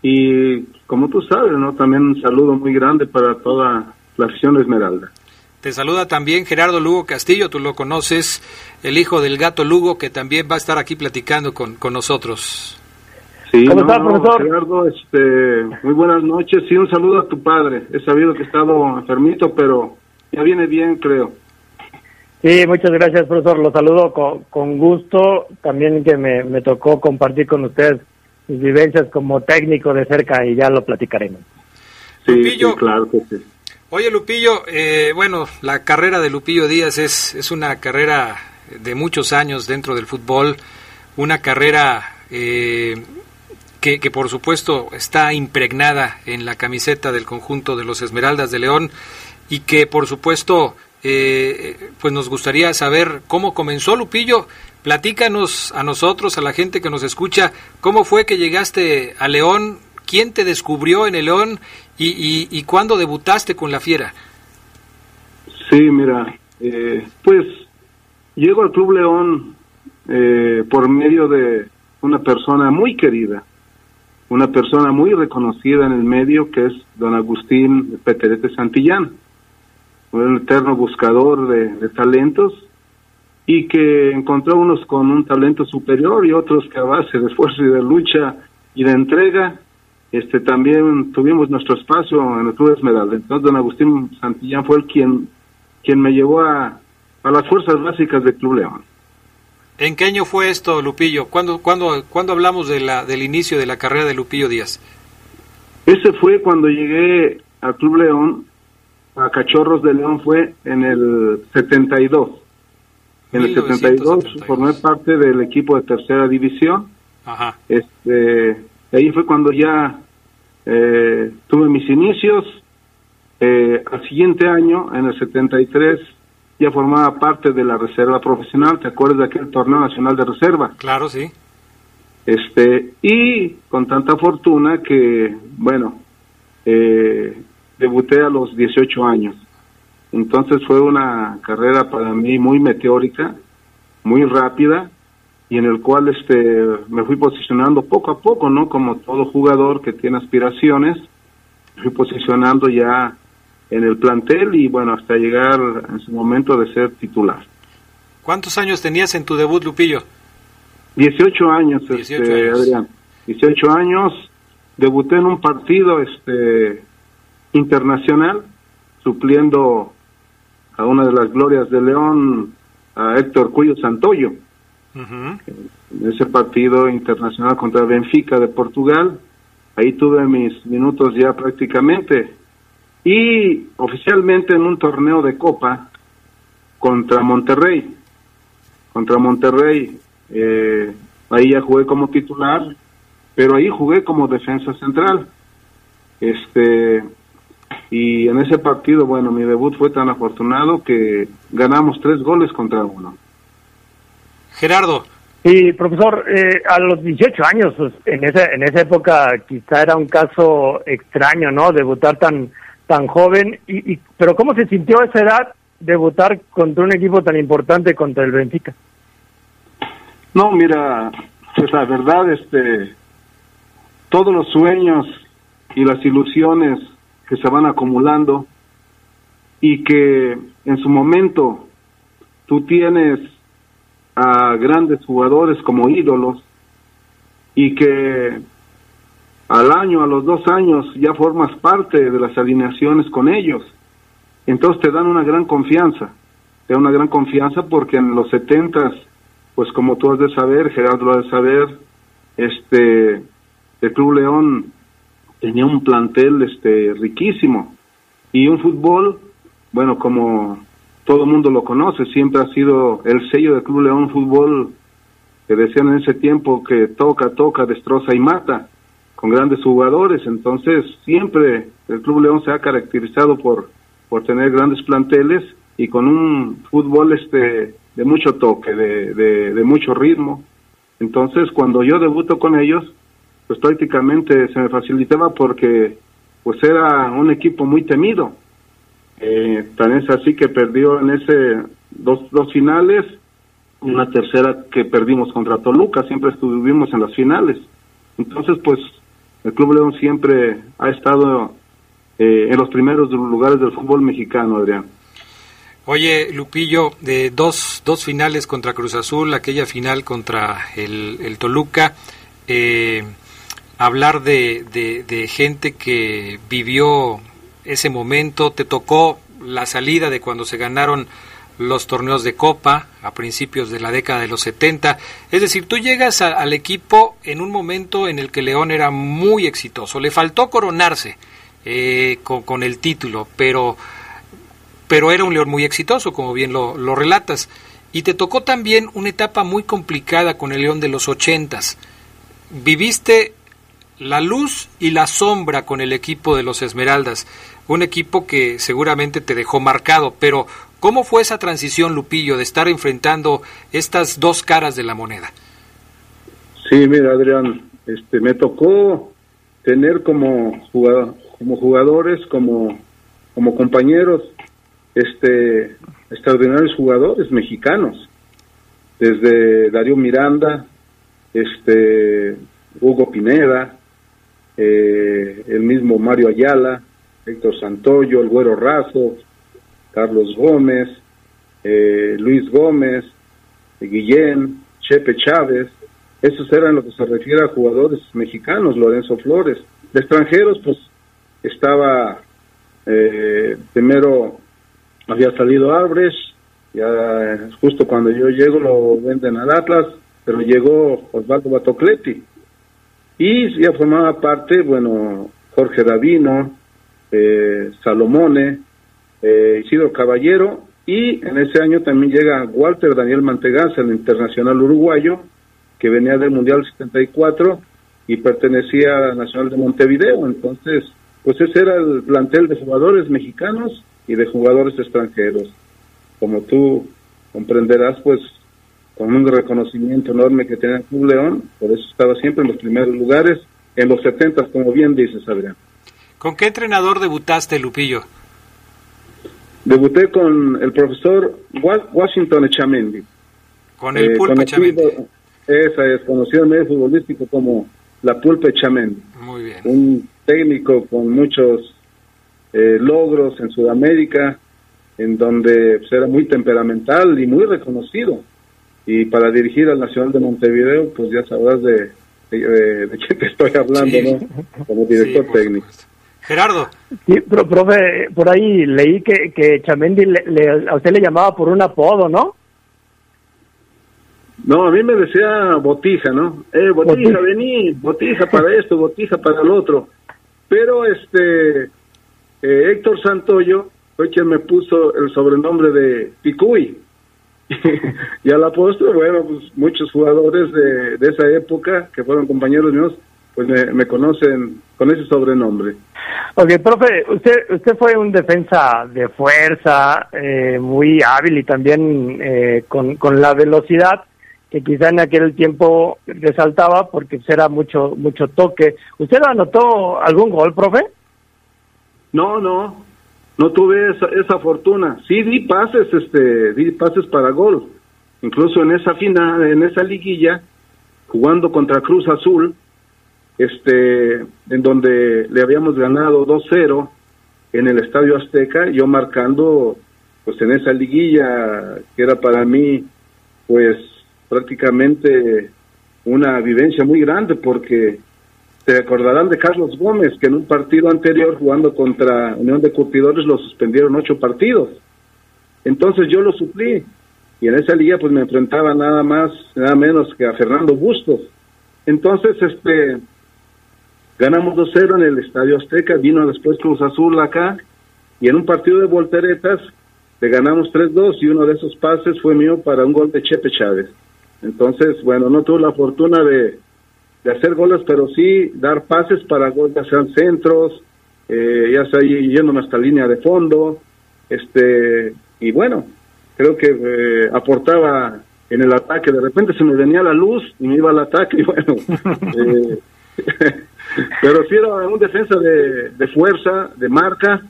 y como tú sabes, ¿no? También un saludo muy grande para toda la afición Esmeralda. Te saluda también Gerardo Lugo Castillo, tú lo conoces, el hijo del gato Lugo, que también va a estar aquí platicando con, con nosotros. Sí, ¿Cómo profesor? Gerardo, este, muy buenas noches y un saludo a tu padre. He sabido que ha estado enfermito, pero ya viene bien, creo. Sí, muchas gracias, profesor. Lo saludo con, gusto. También que me, tocó compartir con usted mis vivencias como técnico de cerca y ya lo platicaremos. Sí, Lupillo, claro que sí. Oye, Lupillo, eh, bueno, la carrera de Lupillo Díaz es, es una carrera de muchos años dentro del fútbol, una carrera eh, que, que, por supuesto está impregnada en la camiseta del conjunto de los Esmeraldas de León y que por supuesto eh, pues nos gustaría saber cómo comenzó Lupillo. Platícanos a nosotros, a la gente que nos escucha, cómo fue que llegaste a León, quién te descubrió en el León y, y, cuándo debutaste con la Fiera. Sí, mira, eh, pues llego al Club León eh, por medio de una persona muy querida, una persona muy reconocida en el medio que es don Agustín Peterete Santillán un eterno buscador de, talentos y que encontró unos con un talento superior y otros que a base de esfuerzo y de lucha y de entrega, este también tuvimos nuestro espacio en el Club Esmeralda. Entonces don Agustín Santillán fue el quien, quien me llevó a, a las fuerzas básicas del Club León. ¿En qué año fue esto, Lupillo? ¿Cuándo, cuándo, cuándo hablamos de la, del inicio de la carrera de Lupillo Díaz? Ese fue cuando llegué al Club León a Cachorros de León fue en el 72. En el 72 formé parte del equipo de tercera división. Ajá. Este, ahí fue cuando ya eh, tuve mis inicios. Eh, al siguiente año, en el 73, ya formaba parte de la reserva profesional. ¿Te acuerdas de aquel torneo nacional de reserva? Claro, sí. Este, y con tanta fortuna que, bueno, eh, debuté a los 18 años. Entonces fue una carrera para mí muy meteórica, muy rápida y en el cual este me fui posicionando poco a poco, ¿no? Como todo jugador que tiene aspiraciones, fui posicionando ya en el plantel y bueno, hasta llegar en su momento de ser titular. ¿Cuántos años tenías en tu debut, Lupillo? 18 años, este, años. Adrián. 18 años. Debuté en un partido este internacional, supliendo a una de las glorias de León, a Héctor Cuyo Santoyo. En ese partido internacional contra Benfica de Portugal, ahí tuve mis minutos ya prácticamente. Y oficialmente en un torneo de copa contra Monterrey, contra Monterrey, eh, ahí ya jugué como titular, pero ahí jugué como defensa central. Este, y en ese partido, bueno, mi debut fue tan afortunado que ganamos tres goles contra uno. Gerardo. Sí, profesor, eh, a los 18 años, pues, en esa, en esa época quizá era un caso extraño, ¿no? Debutar tan, tan joven, y, pero ¿cómo se sintió a esa edad debutar contra un equipo tan importante contra el Benfica? No, mira, pues la verdad, este, todos los sueños y las ilusiones que se van acumulando y que en su momento tú tienes a grandes jugadores como ídolos y que al año, a los dos años, ya formas parte de las alineaciones con ellos. Entonces te dan una gran confianza, te dan una gran confianza porque en los setentas, pues como tú has de saber, Gerardo lo has de saber, este, el Club León tenía un plantel este riquísimo y un fútbol, bueno, como todo mundo lo conoce, siempre ha sido el sello del Club León Fútbol que decían en ese tiempo que toca, toca, destroza y mata, con grandes jugadores. Entonces, siempre el Club León se ha caracterizado por, por tener grandes planteles y con un fútbol este de mucho toque, de, de, de mucho ritmo. Entonces, cuando yo debuto con ellos, pues prácticamente se me facilitaba porque pues era un equipo muy temido eh, tan es así que perdió en ese dos, dos finales, una tercera que perdimos contra Toluca, siempre estuvimos en las finales. Entonces, pues el Club León siempre ha estado eh, en los primeros lugares del fútbol mexicano, Adrián. Oye, Lupillo, de dos, dos finales contra Cruz Azul, aquella final contra el, el Toluca, eh, hablar de, de gente que vivió ese momento, te tocó la salida de cuando se ganaron los torneos de Copa a principios de la década de los 70. Es decir, tú llegas al equipo en un momento en el que León era muy exitoso. Le faltó coronarse eh, con, el título, pero, pero era un León muy exitoso, como bien lo, lo, relatas. Y te tocó también una etapa muy complicada con el León de los ochentas. Viviste la luz y la sombra con el equipo de los Esmeraldas un equipo que seguramente te dejó marcado, pero ¿cómo fue esa transición, Lupillo, de estar enfrentando estas dos caras de la moneda? Sí, mira, Adrián, este, me tocó tener como, como jugadores, como, como compañeros, este, extraordinarios jugadores mexicanos, desde Darío Miranda, este, Hugo Pineda, eh, el mismo Mario Ayala, Héctor Santoyo, el Güero Razo, Carlos Gómez, eh, Luis Gómez, Guillén, Chepe Chávez, esos eran lo que se refiere a jugadores mexicanos, Lorenzo Flores. De extranjeros, pues estaba eh, primero había salido Arbres, ya justo cuando yo llego lo venden al Atlas, pero llegó Osvaldo Batocleti. Y ya formaba parte, bueno, Jorge Davino, eh, Salomone, eh, Isidro Caballero, y en ese año también llega Walter Daniel Manteganza, el internacional uruguayo, que venía del Mundial 74 y pertenecía a Nacional de Montevideo. Entonces, pues ese era el plantel de jugadores mexicanos y de jugadores extranjeros. Como tú comprenderás, pues con un reconocimiento enorme que tenía el Club León, por eso estaba siempre en los primeros lugares, en los 70, como bien dices, Adrián. ¿Con qué entrenador debutaste, Lupillo? Debuté con el profesor Washington Echamendi. Con el eh, Pulpe Echamendi. Esa es, conocido en medio futbolístico como la Pulpe Echamendi. Muy bien. Un técnico con muchos eh, logros en Sudamérica, en donde pues, era muy temperamental y muy reconocido. Y para dirigir al Nacional de Montevideo, pues ya sabrás de, de, qué te estoy hablando, ¿no? Como director técnico. Gerardo. Sí, pero, profe, por ahí leí que, que Chamendi le, a usted le llamaba por un apodo, ¿no? No, a mí me decía botija, ¿no? Eh, botija, vení, botija para esto, botija para lo otro. Pero este, eh, Héctor Santoyo fue quien me puso el sobrenombre de Picuy. y a la postre, bueno, pues muchos jugadores de, de esa época, que fueron compañeros míos, pues me, conocen con ese sobrenombre. Ok, profe, usted, usted fue un defensa de fuerza, eh, muy hábil y también eh, con, con la velocidad que quizá en aquel tiempo resaltaba porque pues, era mucho mucho toque. ¿Usted anotó algún gol, profe? No, no, no tuve esa, esa fortuna. Sí di pases, este, di pases para gol. Incluso en esa final, en esa liguilla, jugando contra Cruz Azul, este, en donde le habíamos ganado 2-0 en el Estadio Azteca, yo marcando, pues en esa liguilla que era para mí, pues prácticamente una vivencia muy grande porque te acordarán de Carlos Gómez que en un partido anterior jugando contra Unión de Curtidores lo suspendieron ocho partidos. Entonces yo lo suplí y en esa liga pues me enfrentaba nada más, nada menos que a Fernando Bustos. Entonces este ganamos 2-0 en el Estadio Azteca, vino después Cruz Azul acá y en un partido de volteretas le ganamos 3-2 y uno de esos pases fue mío para un gol de Chepe Chávez. Entonces, bueno, no tuve la fortuna de, hacer goles, pero sí dar pases para goles, ya sean centros, eh, ya sea yéndome hasta línea de fondo, este, y bueno, creo que eh, aportaba en el ataque, de repente se me venía la luz y me iba al ataque, y bueno, eh, pero sí era un defensa de, de fuerza, de marca,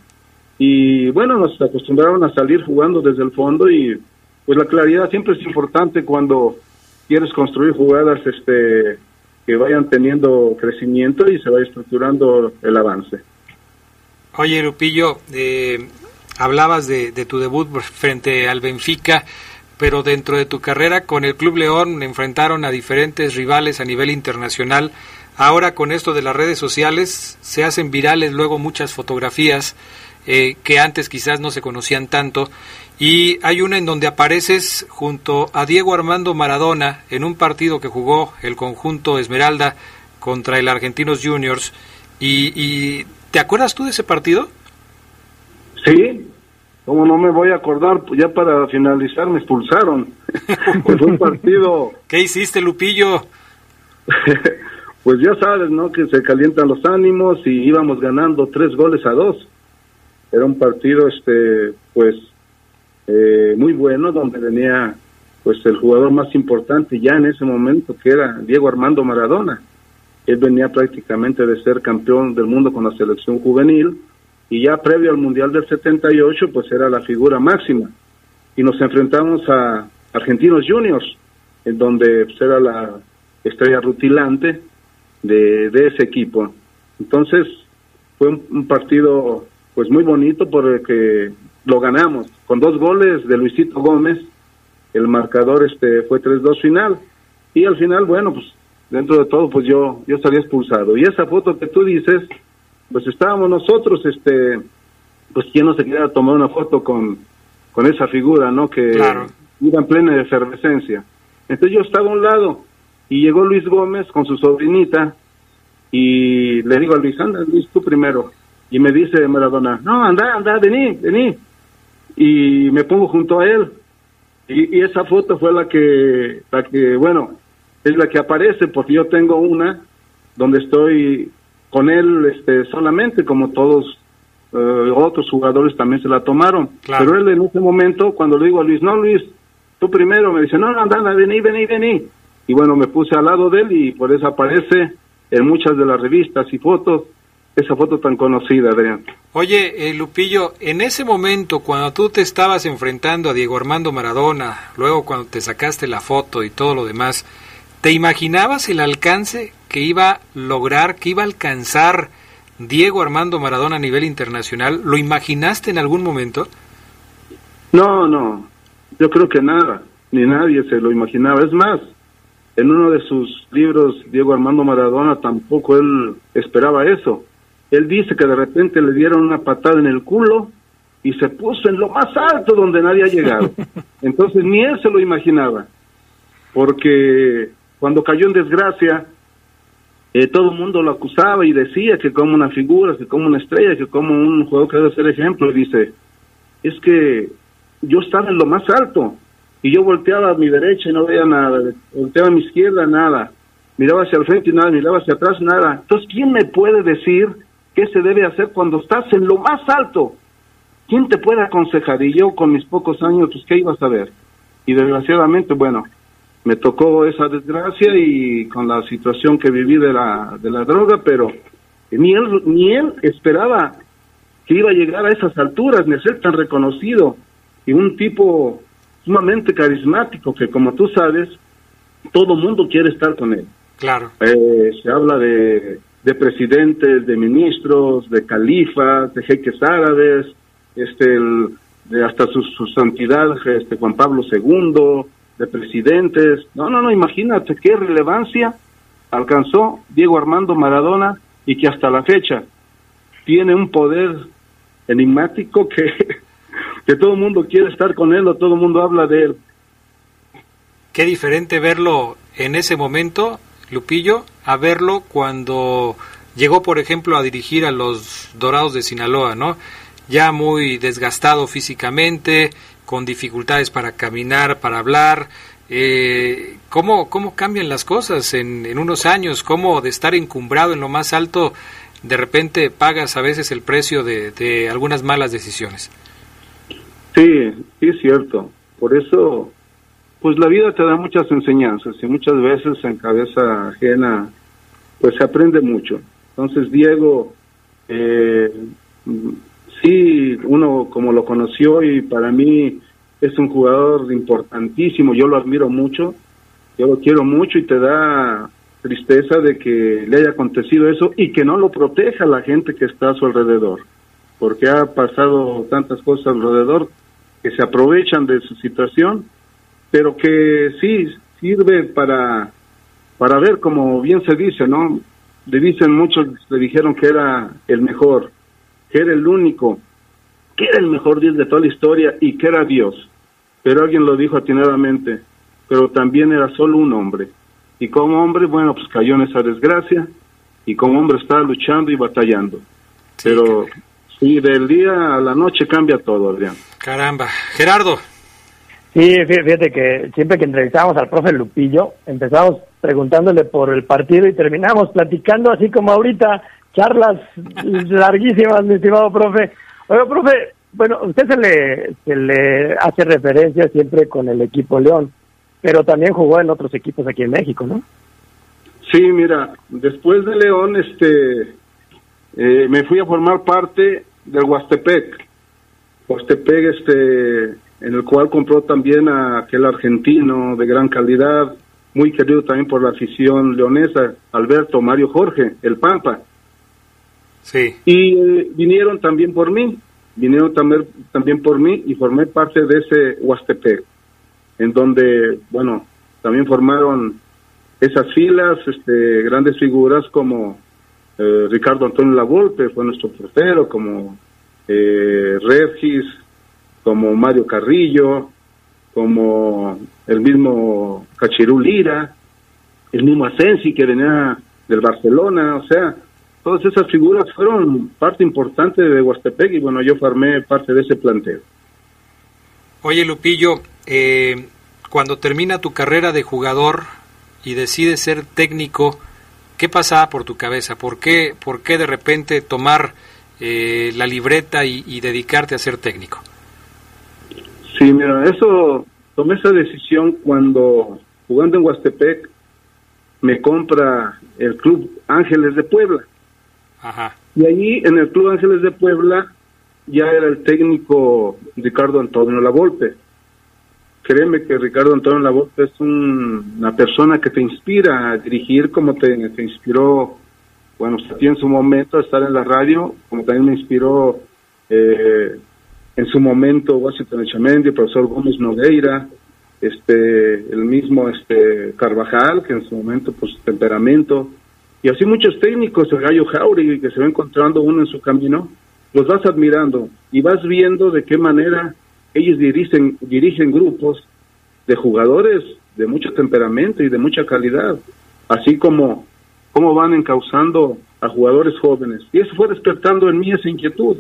y bueno, nos acostumbraron a salir jugando desde el fondo y pues la claridad siempre es importante cuando quieres construir jugadas este que vayan teniendo crecimiento y se vaya estructurando el avance. Oye, Lupillo, eh, hablabas de, de, tu debut frente al Benfica, pero dentro de tu carrera con el Club León enfrentaron a diferentes rivales a nivel internacional. Ahora con esto de las redes sociales se hacen virales luego muchas fotografías eh, que antes quizás no se conocían tanto y hay una en donde apareces junto a Diego Armando Maradona en un partido que jugó el conjunto Esmeralda contra el Argentinos Juniors. ¿Y, te acuerdas tú de ese partido? Sí, como no me voy a acordar, pues ya para finalizar me expulsaron. Fue un partido... ¿Qué hiciste, Lupillo? pues ya sabes, ¿no? Que se calientan los ánimos y íbamos ganando tres goles a dos. Era un partido, este, pues, eh, muy bueno, donde venía pues el jugador más importante ya en ese momento, que era Diego Armando Maradona. Él venía prácticamente de ser campeón del mundo con la selección juvenil y ya previo al Mundial del 78 pues era la figura máxima. Y nos enfrentamos a Argentinos Juniors, en donde pues, era la estrella rutilante de, de ese equipo. Entonces fue un partido pues muy bonito porque lo ganamos con dos goles de Luisito Gómez. El marcador este fue 3-2 final y al final, bueno, pues dentro de todo pues yo yo salí expulsado. Y esa foto que tú dices, pues estábamos nosotros este pues quién no se quería tomar una foto con con esa figura, ¿no? Que iba en plena efervescencia. Entonces yo estaba a un lado y llegó Luis Gómez con su sobrinita y le digo a Luis, anda Luis, tú primero. Y me dice Maradona, no, anda, anda, vení, vení y me pongo junto a él. Y, esa foto fue la que, la que, bueno, es la que aparece porque yo tengo una donde estoy con él este, solamente, como todos eh, otros jugadores también se la tomaron. Pero él en ese momento, cuando le digo a Luis, no Luis, tú primero, me dice, no, no, anda, vení, vení, vení. Y bueno, me puse al lado de él y por eso aparece en muchas de las revistas y fotos esa foto tan conocida, Adrián. Oye, eh, Lupillo, en ese momento, cuando tú te estabas enfrentando a Diego Armando Maradona, luego cuando te sacaste la foto y todo lo demás, ¿te imaginabas el alcance que iba a lograr, que iba a alcanzar Diego Armando Maradona a nivel internacional? ¿Lo imaginaste en algún momento? No, no, yo creo que nada, ni nadie se lo imaginaba. Es más, en uno de sus libros, Diego Armando Maradona tampoco él esperaba eso él dice que de repente le dieron una patada en el culo y se puso en lo más alto donde nadie ha llegado. Entonces ni él se lo imaginaba. porque cuando cayó en desgracia, eh, todo el mundo lo acusaba y decía que como una figura, que como una estrella, que como un jugador que debe ser ejemplo, y dice, es que yo estaba en lo más alto, y yo volteaba a mi derecha y no veía nada, volteaba a mi izquierda nada, miraba hacia el frente y nada, miraba hacia atrás nada. Entonces, ¿quién me puede decir qué se debe hacer cuando estás en lo más alto? ¿Quién te puede aconsejar? Y yo con mis pocos años, pues, ¿qué iba a saber? Y desgraciadamente, bueno, me tocó esa desgracia y con la situación que viví de la, de la droga, pero ni él, ni él esperaba que iba a llegar a esas alturas, ni a ser tan reconocido, y un tipo sumamente carismático que como tú sabes, todo mundo quiere estar con él. Claro. Eh, se habla de, de presidentes, de ministros, de califas, de jeques árabes, este, hasta su, su, santidad este, Juan Pablo II, de presidentes. No, no, no, imagínate qué relevancia alcanzó Diego Armando Maradona y que hasta la fecha tiene un poder enigmático que, que todo el mundo quiere estar con él o todo el mundo habla de él. Qué diferente verlo en ese momento, Lupillo, a verlo cuando llegó, por ejemplo, a dirigir a los Dorados de Sinaloa, ¿no? Ya muy desgastado físicamente, con dificultades para caminar, para hablar. Eh, ¿cómo, ¿Cómo cambian las cosas en, en unos años? ¿Cómo de estar encumbrado en lo más alto, de repente pagas a veces el precio de, de algunas malas decisiones? Sí, sí es cierto. Por eso, pues la vida te da muchas enseñanzas y muchas veces en cabeza ajena, pues se aprende mucho. Entonces Diego, eh, sí, uno como lo conoció y para mí es un jugador importantísimo, yo lo admiro mucho, yo lo quiero mucho y te da tristeza de que le haya acontecido eso y que no lo proteja la gente que está a su alrededor, porque ha pasado tantas cosas alrededor que se aprovechan de su situación, pero que sí sirve para para ver como bien se dice, ¿no? Le dicen muchos, le dijeron que era el mejor, que era el único, que era el mejor Dios de toda la historia y que era Dios. Pero alguien lo dijo atinadamente, pero también era solo un hombre. Y como hombre, bueno, pues cayó en esa desgracia y como hombre estaba luchando y batallando. Sí, pero sí, del día a la noche cambia todo, Adrián. Caramba. Gerardo. Sí, fíjate que siempre que entrevistamos al profe Lupillo, empezamos preguntándole por el partido y terminamos platicando así como ahorita, charlas larguísimas, mi estimado profe. Oiga, profe, bueno, usted se le, se le hace referencia siempre con el equipo León, pero también jugó en otros equipos aquí en México, ¿no? Sí, mira, después de León, este, eh, me fui a formar parte del Huastepec. Huastepec, este, en el cual compró también a aquel argentino de gran calidad, muy querido también por la afición leonesa, Alberto Mario Jorge, el Pampa. Sí. Y eh, vinieron también por mí, vinieron también, también por mí y formé parte de ese Huastepec, en donde, bueno, también formaron esas filas, este, grandes figuras como eh, Ricardo Antonio Lavolpe, fue nuestro portero, como eh, Regis, como Mario Carrillo, como el mismo Cachirú Lira, el mismo Asensi que venía del Barcelona, o sea, todas esas figuras fueron parte importante de Huastepec y bueno, yo formé parte de ese plantel. Oye Lupillo, eh, cuando termina tu carrera de jugador y decides ser técnico, ¿qué pasaba por tu cabeza? ¿Por qué, por qué de repente tomar eh, la libreta y dedicarte a ser técnico? Sí, mira, eso, tomé esa decisión cuando jugando en Huastepec me compra el Club Ángeles de Puebla. Ajá. Y allí en el Club Ángeles de Puebla ya era el técnico Ricardo Antonio Lavolpe. Créeme que Ricardo Antonio Lavolpe es un, una persona que te inspira a dirigir como te, te inspiró, bueno, ti en su momento a estar en la radio, como también me inspiró eh, en su momento Washington Echamendi, el profesor Gómez Nogueira, este, el mismo este Carvajal, que en su momento, pues, temperamento, y así muchos técnicos, el Gallo Jauregui, que se va encontrando uno en su camino, los vas admirando y vas viendo de qué manera ellos dirigen, dirigen grupos de jugadores de mucho temperamento y de mucha calidad, así como cómo van encauzando a jugadores jóvenes. Y eso fue despertando en mí esa inquietud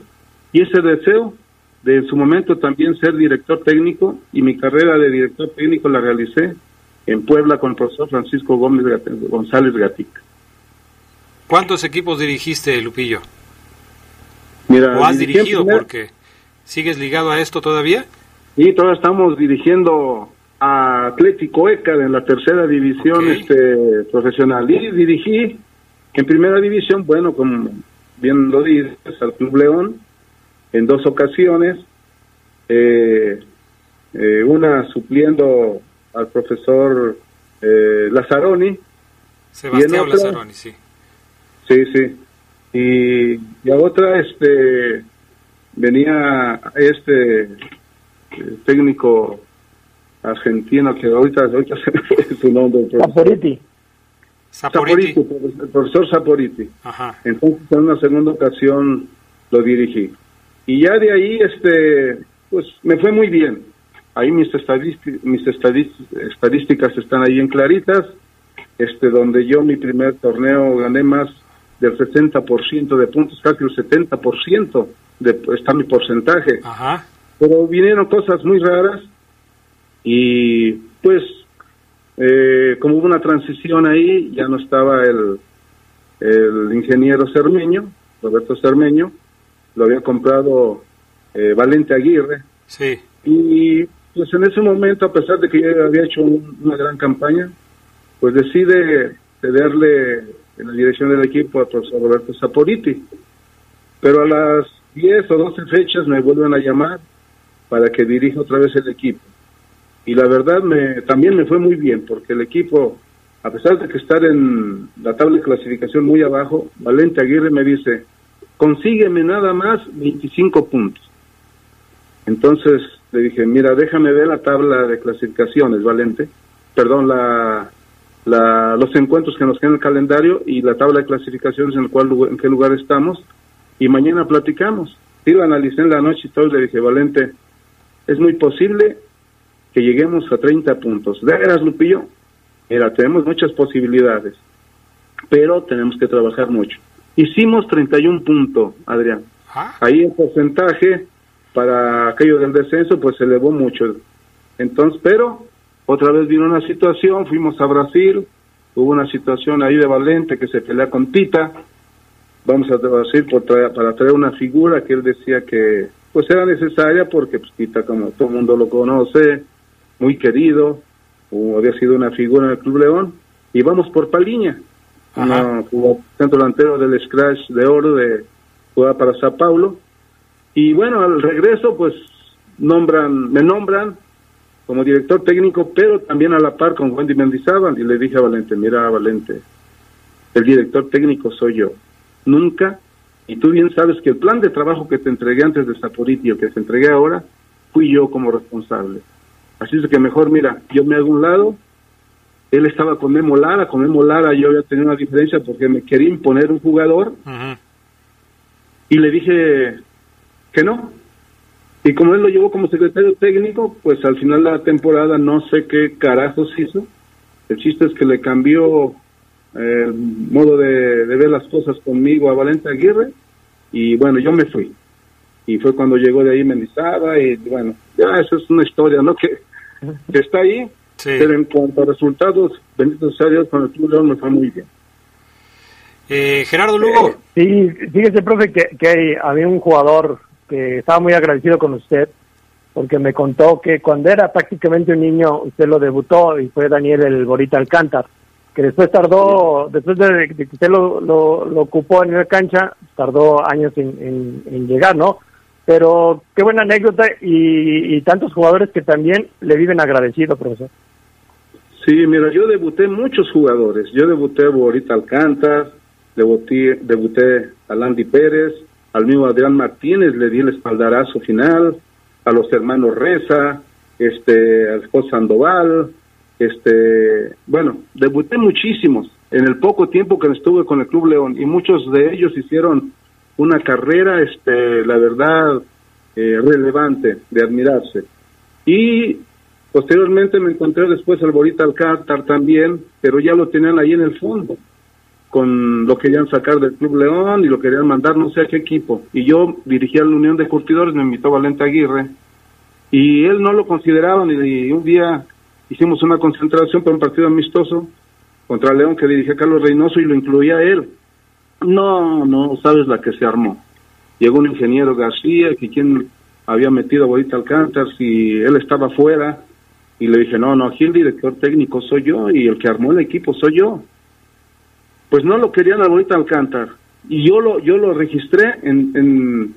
y ese deseo de en su momento también ser director técnico y mi carrera de director técnico la realicé en Puebla con el profesor Francisco Gómez González Gatica. ¿Cuántos equipos dirigiste, Lupillo? Mira, ¿O has dirigido? Porque sigues ligado a esto todavía. Sí, todavía estamos dirigiendo a Atlético ECA en la tercera división este profesional y dirigí en primera división, bueno, como bien lo dices, al Club León en dos ocasiones, eh, eh, una supliendo al profesor eh, Lazzaroni. Sebastián Lazzaroni, sí. Sí, sí. Y, y a otra, este, venía este técnico argentino que ahorita, ahorita se me fue su nombre. Saporiti. Saporiti. el profesor Saporiti. Entonces en una segunda ocasión lo dirigí. Y ya de ahí, este, pues me fue muy bien. Ahí mis, estadísticas, mis estadísticas están ahí en claritas, este, donde yo mi primer torneo gané más del 60% de puntos, casi el 70% de, está mi porcentaje. Pero vinieron cosas muy raras y pues eh, como hubo una transición ahí, ya no estaba el, el ingeniero Cermeño, Roberto Cermeño, lo había comprado eh, Valente Aguirre. Sí. Y pues en ese momento, a pesar de que yo había hecho una gran campaña, pues decide cederle en la dirección del equipo a profesor Roberto Saporiti. Pero a las 10 o 12 fechas me vuelven a llamar para que dirija otra vez el equipo. Y la verdad me también me fue muy bien, porque el equipo, a pesar de que estar en la tabla de clasificación muy abajo, Valente Aguirre me dice, consígueme nada más 25 puntos. Entonces le dije, mira, déjame ver la tabla de clasificaciones, Valente, perdón, la, la, los encuentros que nos quedan en el calendario y la tabla de clasificaciones en, el cual, en qué lugar estamos, y mañana platicamos. Sí, lo analicé en la noche y todo, y le dije, Valente, es muy posible que lleguemos a 30 puntos. ¿De veras, Lupillo? Mira, tenemos muchas posibilidades, pero tenemos que trabajar mucho. Hicimos 31 puntos, Adrián. Ah. Ahí el porcentaje para aquello del descenso pues se elevó mucho. Entonces, pero otra vez vino una situación, fuimos a Brasil, hubo una situación ahí de Valente que se pelea con Tita, vamos a Brasil por para traer una figura que él decía que pues era necesaria porque pues, Tita como todo el mundo lo conoce, muy querido, o había sido una figura en el Club León, y vamos por Paliña jugó centro delantero del Scratch de Oro de jugaba para Sao Paulo. Y bueno al regreso pues nombran me nombran como director técnico pero también a la par con Wendy Mendizábal y le dije a Valente mira Valente el director técnico soy yo. Nunca y tú bien sabes que el plan de trabajo que te entregué antes de Saporiti o que te entregué ahora fui yo como responsable. Así es que mejor mira yo me hago un lado él estaba con Memo Lara, con Memo Lara yo había tenido una diferencia porque me quería imponer un jugador y le dije que no. Y como él lo llevó como secretario técnico, pues al final de la temporada no sé qué carajos hizo. El chiste es que le cambió el modo de, ver las cosas conmigo a Valente Aguirre y bueno, yo me fui. Y fue cuando llegó de ahí Mendizábal y bueno, ya eso es una historia, ¿no? Que, que está ahí pero en cuanto a resultados, bendito sea Dios, con el Club León me fue muy bien. Eh, Gerardo Lugo. Eh, sí, fíjese, profe, que, que había un jugador que estaba muy agradecido con usted, porque me contó que cuando era prácticamente un niño, usted lo debutó y fue Daniel el Borita Alcántar, que después tardó, después de, que usted lo, lo, ocupó en la cancha, tardó años en, en llegar, ¿no? Pero qué buena anécdota y, tantos jugadores que también le viven agradecido, profesor. Sí, mira, yo debuté muchos jugadores. Yo debuté a Borita Alcántar, debuté, debuté a Landy Pérez, al mismo Adrián Martínez le di el espaldarazo final, a los hermanos Reza, este, al José Sandoval, este, bueno, debuté muchísimos en el poco tiempo que estuve con el Club León y muchos de ellos hicieron una carrera, este, la verdad, eh, relevante de admirarse. Y Posteriormente me encontré después al Borita Alcántar también, pero ya lo tenían ahí en el fondo, con lo querían sacar del Club León y lo querían mandar no sé a qué equipo. Y yo dirigía la Unión de Curtidores, me invitó Valente Aguirre, y él no lo consideraba, y un día hicimos una concentración para un partido amistoso contra León que dirigía Carlos Reynoso y lo incluía él. No, no sabes la que se armó. Llegó un ingeniero García, que quien había metido a Borita Alcántar, si él estaba fuera, y le dije, no, no, aquí el director técnico soy yo y el que armó el equipo soy yo. Pues no lo querían a Borita Alcántar. Y yo lo, yo lo registré en, en,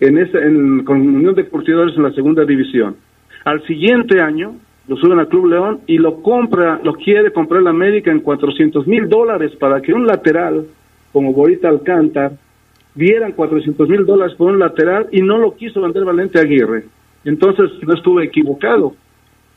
en, esa, en con Unión de en la segunda división. Al siguiente año lo suben al Club León y lo compra, lo quiere comprar la América en 400 mil dólares para que un lateral como Borita Alcántar dieran 400 mil dólares por un lateral y no lo quiso vender Valente Aguirre. Entonces no estuve equivocado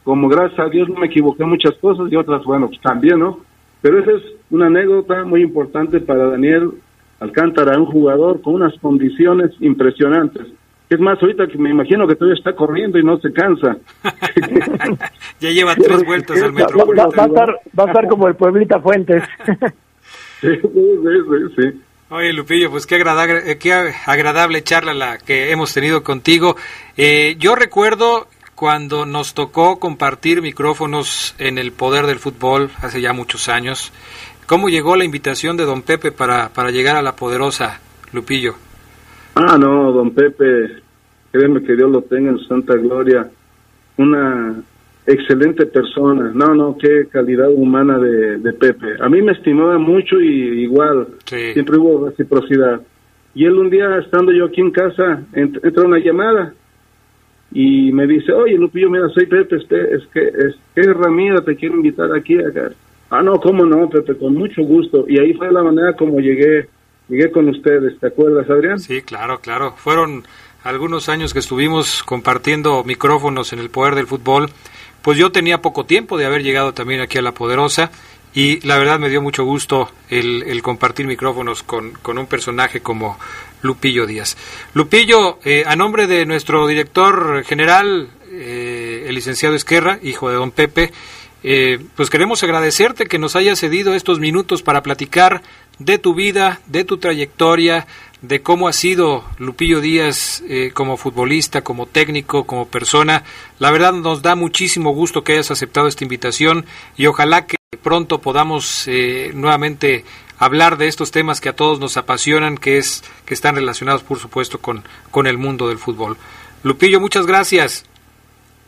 como gracias a Dios no me equivoqué en muchas cosas y otras, bueno, pues también, ¿no? Pero esa es una anécdota muy importante para Daniel Alcántara, un jugador con unas condiciones impresionantes. Es más, ahorita que me imagino que todavía está corriendo y no se cansa. ya lleva tres vueltas al metro. Va, a estar, va a estar como el Pueblita Fuentes. sí, sí, sí. Oye, Lupillo, pues qué agradable, eh, qué agradable charla la que hemos tenido contigo. Eh, yo recuerdo cuando nos tocó compartir micrófonos en el poder del fútbol hace ya muchos años. ¿Cómo llegó la invitación de don Pepe para, para llegar a la poderosa, Lupillo? Ah, no, don Pepe, créeme que Dios lo tenga en santa gloria. Una excelente persona. No, no, qué calidad humana de, de Pepe. A mí me estimaba mucho y igual, siempre hubo reciprocidad. Y él un día, estando yo aquí en casa, entró una llamada y me dice, oye Lupillo, mira, soy Pepe, este, es que es que Ramírez te quiero invitar aquí acá. Ah, no, cómo no, Pepe, con mucho gusto. Y ahí fue la manera como llegué, llegué con ustedes, ¿te acuerdas, Adrián? Sí, claro, claro. Fueron algunos años que estuvimos compartiendo micrófonos en el poder del fútbol. Pues yo tenía poco tiempo de haber llegado también aquí a La Poderosa y la verdad me dio mucho gusto el, el compartir micrófonos con, con, un personaje como Lupillo Díaz. Lupillo, eh, a nombre de nuestro director general, eh, el licenciado Esquerra, hijo de don Pepe, eh, pues queremos agradecerte que nos haya cedido estos minutos para platicar de tu vida, de tu trayectoria, de cómo ha sido Lupillo Díaz como futbolista, como técnico, como persona. La verdad nos da muchísimo gusto que hayas aceptado esta invitación y ojalá que pronto podamos eh, nuevamente hablar de estos temas que a todos nos apasionan, que es que están relacionados, por supuesto, con, con el mundo del fútbol. Lupillo, muchas gracias.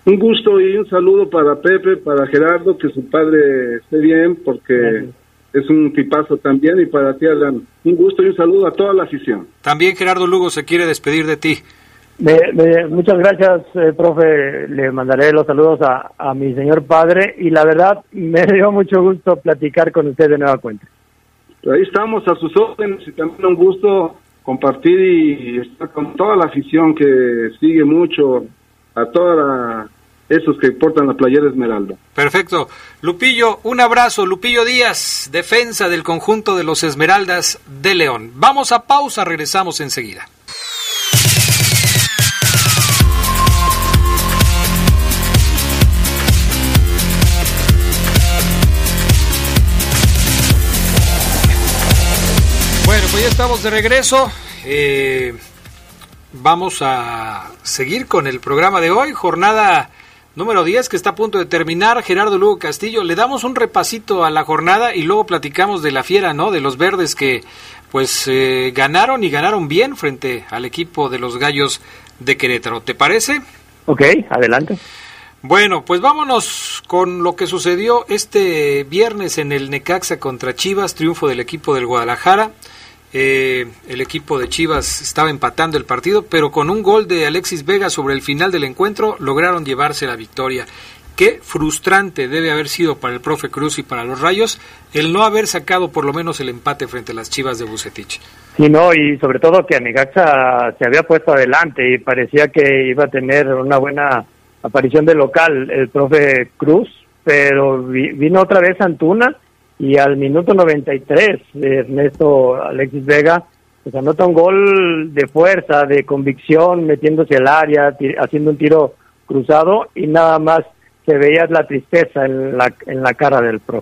Un gusto y un saludo para Pepe, para Gerardo, que su padre esté bien, porque es un tipazo también, y para ti, Alan. Un gusto y un saludo a toda la afición. También Gerardo Lugo se quiere despedir de ti muchas gracias, eh, profe. Le mandaré los saludos a, a, mi señor padre y la verdad me dio mucho gusto platicar con usted de nueva cuenta. Ahí estamos a sus órdenes y también un gusto compartir y estar con toda la afición que sigue mucho a toda esos que portan la playera Esmeralda. Perfecto. Lupillo, un abrazo. Lupillo Díaz, defensa del conjunto de los Esmeraldas de León. Vamos a pausa, regresamos enseguida. Pues ya estamos de regreso. Eh, vamos a seguir con el programa de hoy, jornada número 10 que está a punto de terminar. Gerardo Lugo Castillo, le damos un repasito a la jornada y luego platicamos de la fiera, ¿no? De los verdes que pues eh, ganaron y ganaron bien frente al equipo de los Gallos de Querétaro. ¿Te parece? Ok, adelante. Bueno, pues vámonos con lo que sucedió este viernes en el Necaxa contra Chivas, triunfo del equipo del Guadalajara. Eh, el equipo de Chivas estaba empatando el partido, pero con un gol de Alexis Vega sobre el final del encuentro lograron llevarse la victoria. Qué frustrante debe haber sido para el profe Cruz y para los Rayos el no haber sacado por lo menos el empate frente a las Chivas de Bucetich. Sí, no, y sobre todo que Anigacha se había puesto adelante y parecía que iba a tener una buena aparición de local el profe Cruz, pero vino otra vez Antuna y al minuto 93 Ernesto Alexis Vega pues anota un gol de fuerza, de convicción, metiéndose al área, haciendo un tiro cruzado y nada más se veía la tristeza en la, en la cara del pro.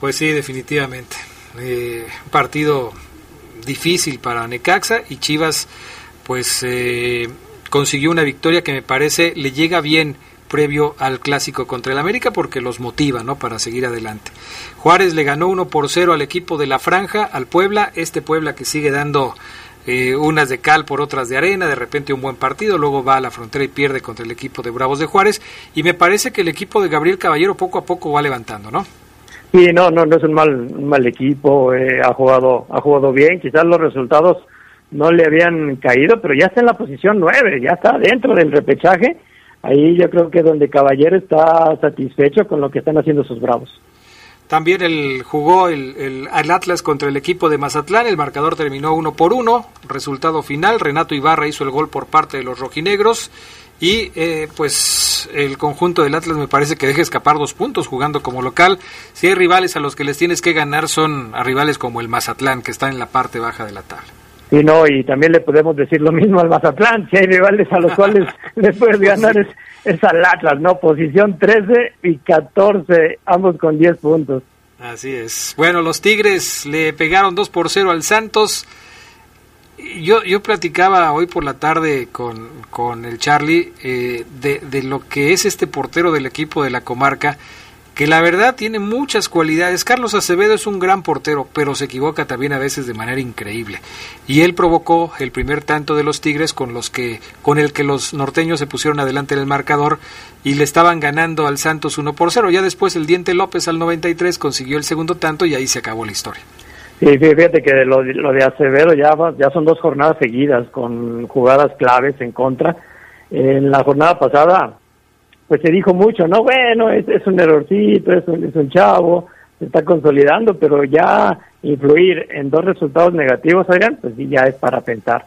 Pues sí, definitivamente. Eh, un partido difícil para Necaxa y Chivas pues eh, consiguió una victoria que me parece le llega bien previo al clásico contra el América porque los motiva ¿no? para seguir adelante. Juárez le ganó 1 por 0 al equipo de la Franja, al Puebla, este Puebla que sigue dando eh, unas de cal por otras de arena, de repente un buen partido, luego va a la frontera y pierde contra el equipo de Bravos de Juárez, y me parece que el equipo de Gabriel Caballero poco a poco va levantando, ¿no? Sí, no, no, no es un mal, mal equipo, eh, ha jugado, ha jugado bien, quizás los resultados no le habían caído, pero ya está en la posición nueve, ya está dentro del repechaje, ahí yo creo que donde Caballero está satisfecho con lo que están haciendo sus Bravos. También el, jugó el, el, Atlas contra el equipo de Mazatlán. El marcador terminó uno por uno. Resultado final: Renato Ibarra hizo el gol por parte de los rojinegros. Y eh, pues el conjunto del Atlas me parece que deja escapar dos puntos jugando como local. Si hay rivales a los que les tienes que ganar, son a rivales como el Mazatlán, que está en la parte baja de la tabla. Sí, no, y también le podemos decir lo mismo al Mazatlán. Si hay rivales a los cuales le puedes ganar, es es al Atlas, ¿no? Posición 13 y 14, ambos con 10 puntos. Así es. Bueno, los Tigres le pegaron 2 por 0 al Santos. Yo, yo platicaba hoy por la tarde con, con el Charlie eh, de, de lo que es este portero del equipo de la comarca que la verdad tiene muchas cualidades. Carlos Acevedo es un gran portero, pero se equivoca también a veces de manera increíble. Y él provocó el primer tanto de los Tigres con los que con el que los norteños se pusieron adelante en el marcador y le estaban ganando al Santos 1 por 0. Ya después el Diente López al 93 consiguió el segundo tanto y ahí se acabó la historia. Sí, fíjate que lo, lo de Acevedo ya, ya son dos jornadas seguidas con jugadas claves en contra. En la jornada pasada pues se dijo mucho, no, bueno, es, es un errorcito, es un, es un chavo, se está consolidando, pero ya influir en dos resultados negativos, oigan, pues sí, ya es para pensar.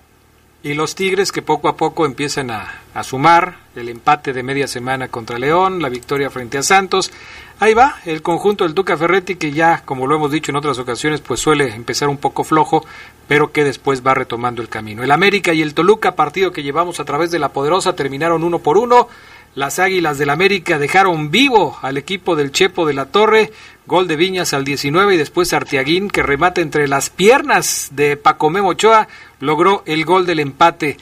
Y los Tigres que poco a poco empiezan a, a, sumar el empate de media semana contra León, la victoria frente a Santos. Ahí va el conjunto del Tuca Ferretti que ya, como lo hemos dicho en otras ocasiones, pues suele empezar un poco flojo, pero que después va retomando el camino. El América y el Toluca, partido que llevamos a través de la Poderosa, terminaron uno por uno. Las Águilas del América dejaron vivo al equipo del Chepo de la Torre. Gol de Viñas al 19 y después Artiaguín, que remata entre las piernas de Pacomé Ochoa, logró el gol del empate.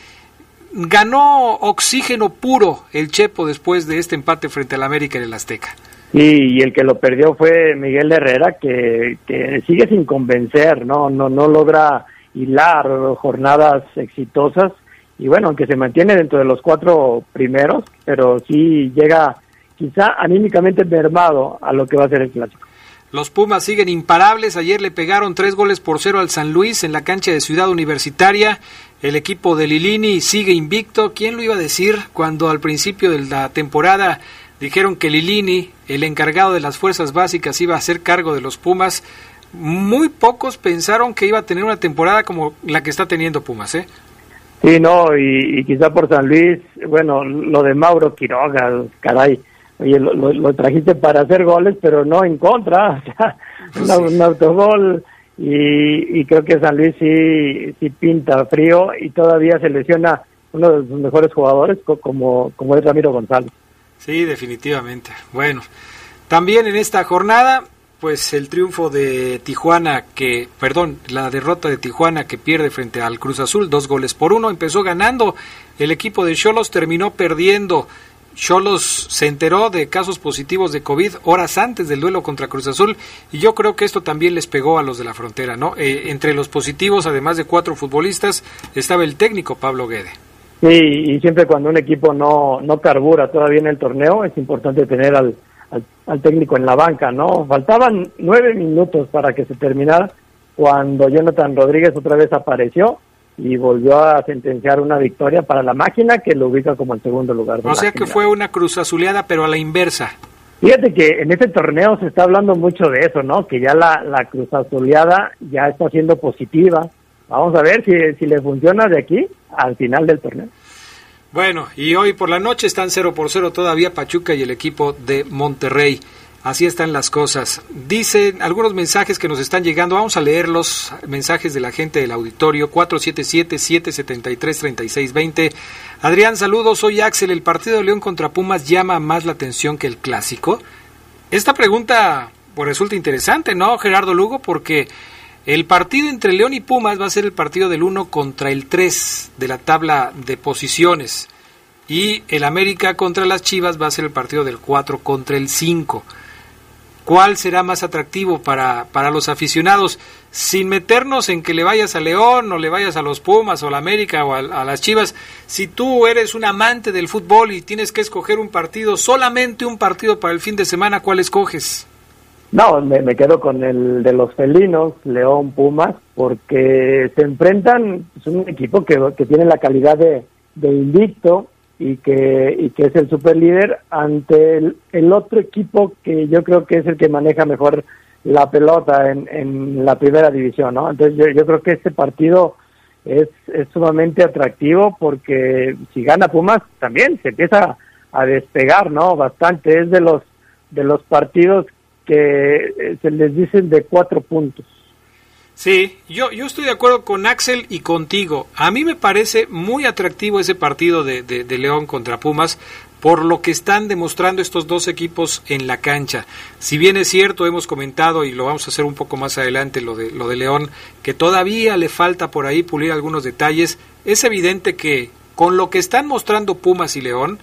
Ganó oxígeno puro el Chepo después de este empate frente al América en el Azteca. Sí, y el que lo perdió fue Miguel Herrera, que, que sigue sin convencer, no, no, no logra hilar jornadas exitosas y bueno, aunque se mantiene dentro de los cuatro primeros, pero sí llega quizá anímicamente mermado a lo que va a ser el clásico. Los Pumas siguen imparables. Ayer le pegaron tres goles por cero al San Luis en la cancha de Ciudad Universitaria. El equipo de Lilini sigue invicto. ¿Quién lo iba a decir cuando al principio de la temporada dijeron que Lilini, el encargado de las fuerzas básicas, iba a hacer cargo de los Pumas? Muy pocos pensaron que iba a tener una temporada como la que está teniendo Pumas, ¿eh? Sí, no, y, quizá por San Luis, bueno, lo de Mauro Quiroga, caray, oye, lo, trajiste para hacer goles, pero no en contra, o sea, un autogol, y, creo que San Luis sí, sí pinta frío y todavía se lesiona uno de sus mejores jugadores como, como es Ramiro González. Sí, definitivamente. Bueno, también en esta jornada pues el triunfo de Tijuana que, perdón, la derrota de Tijuana que pierde frente al Cruz Azul, dos goles por uno, empezó ganando, el equipo de Cholos terminó perdiendo. Cholos se enteró de casos positivos de COVID horas antes del duelo contra Cruz Azul y yo creo que esto también les pegó a los de la frontera, ¿no? Eh, entre los positivos, además de cuatro futbolistas, estaba el técnico Pablo Guede. Sí, y siempre cuando un equipo no, no carbura todavía en el torneo, es importante tener al, al, técnico en la banca, ¿no? Faltaban nueve minutos para que se terminara cuando Jonathan Rodríguez otra vez apareció y volvió a sentenciar una victoria para la máquina que lo ubica como el segundo lugar. o sea que fue una cruz azuleada, pero a la inversa. Fíjate que en este torneo se está hablando mucho de eso, ¿no? Que ya la, la cruz azuleada ya está siendo positiva. Vamos a ver si, si le funciona de aquí al final del torneo. Bueno, y hoy por la noche están 0 por 0 todavía Pachuca y el equipo de Monterrey. Así están las cosas. Dicen algunos mensajes que nos están llegando. Vamos a leer los mensajes de la gente del auditorio. 477-773-3620. Adrián, saludos. Soy Axel. ¿El partido de León contra Pumas llama más la atención que el clásico? Esta pregunta pues, resulta interesante, ¿no, Gerardo Lugo? Porque el partido entre León y Pumas va a ser el partido del 1 contra el 3 de la tabla de posiciones. Y el América contra las Chivas va a ser el partido del 4 contra el 5 cuál será más atractivo para, para los aficionados, sin meternos en que le vayas a León o le vayas a los Pumas o a la América o a, las Chivas, si tú eres un amante del fútbol y tienes que escoger un partido, solamente un partido para el fin de semana, ¿cuál escoges? No, me, quedo con el de los felinos, León, Pumas, porque se enfrentan, es un equipo que, que tiene la calidad de, de invicto, y que, y que es el super líder ante el, otro equipo que yo creo que es el que maneja mejor la pelota en, en la primera división, ¿no? Entonces yo, yo creo que este partido es, es sumamente atractivo porque si gana Pumas también se empieza a despegar, ¿no? Bastante, es de los, de los partidos que eh, se les dicen de cuatro puntos. Sí, yo, yo estoy de acuerdo con Axel y contigo. A mí me parece muy atractivo ese partido de, de, León contra Pumas por lo que están demostrando estos dos equipos en la cancha. Si bien es cierto, hemos comentado y lo vamos a hacer un poco más adelante lo de, lo de León, que todavía le falta por ahí pulir algunos detalles, es evidente que con lo que están mostrando Pumas y León,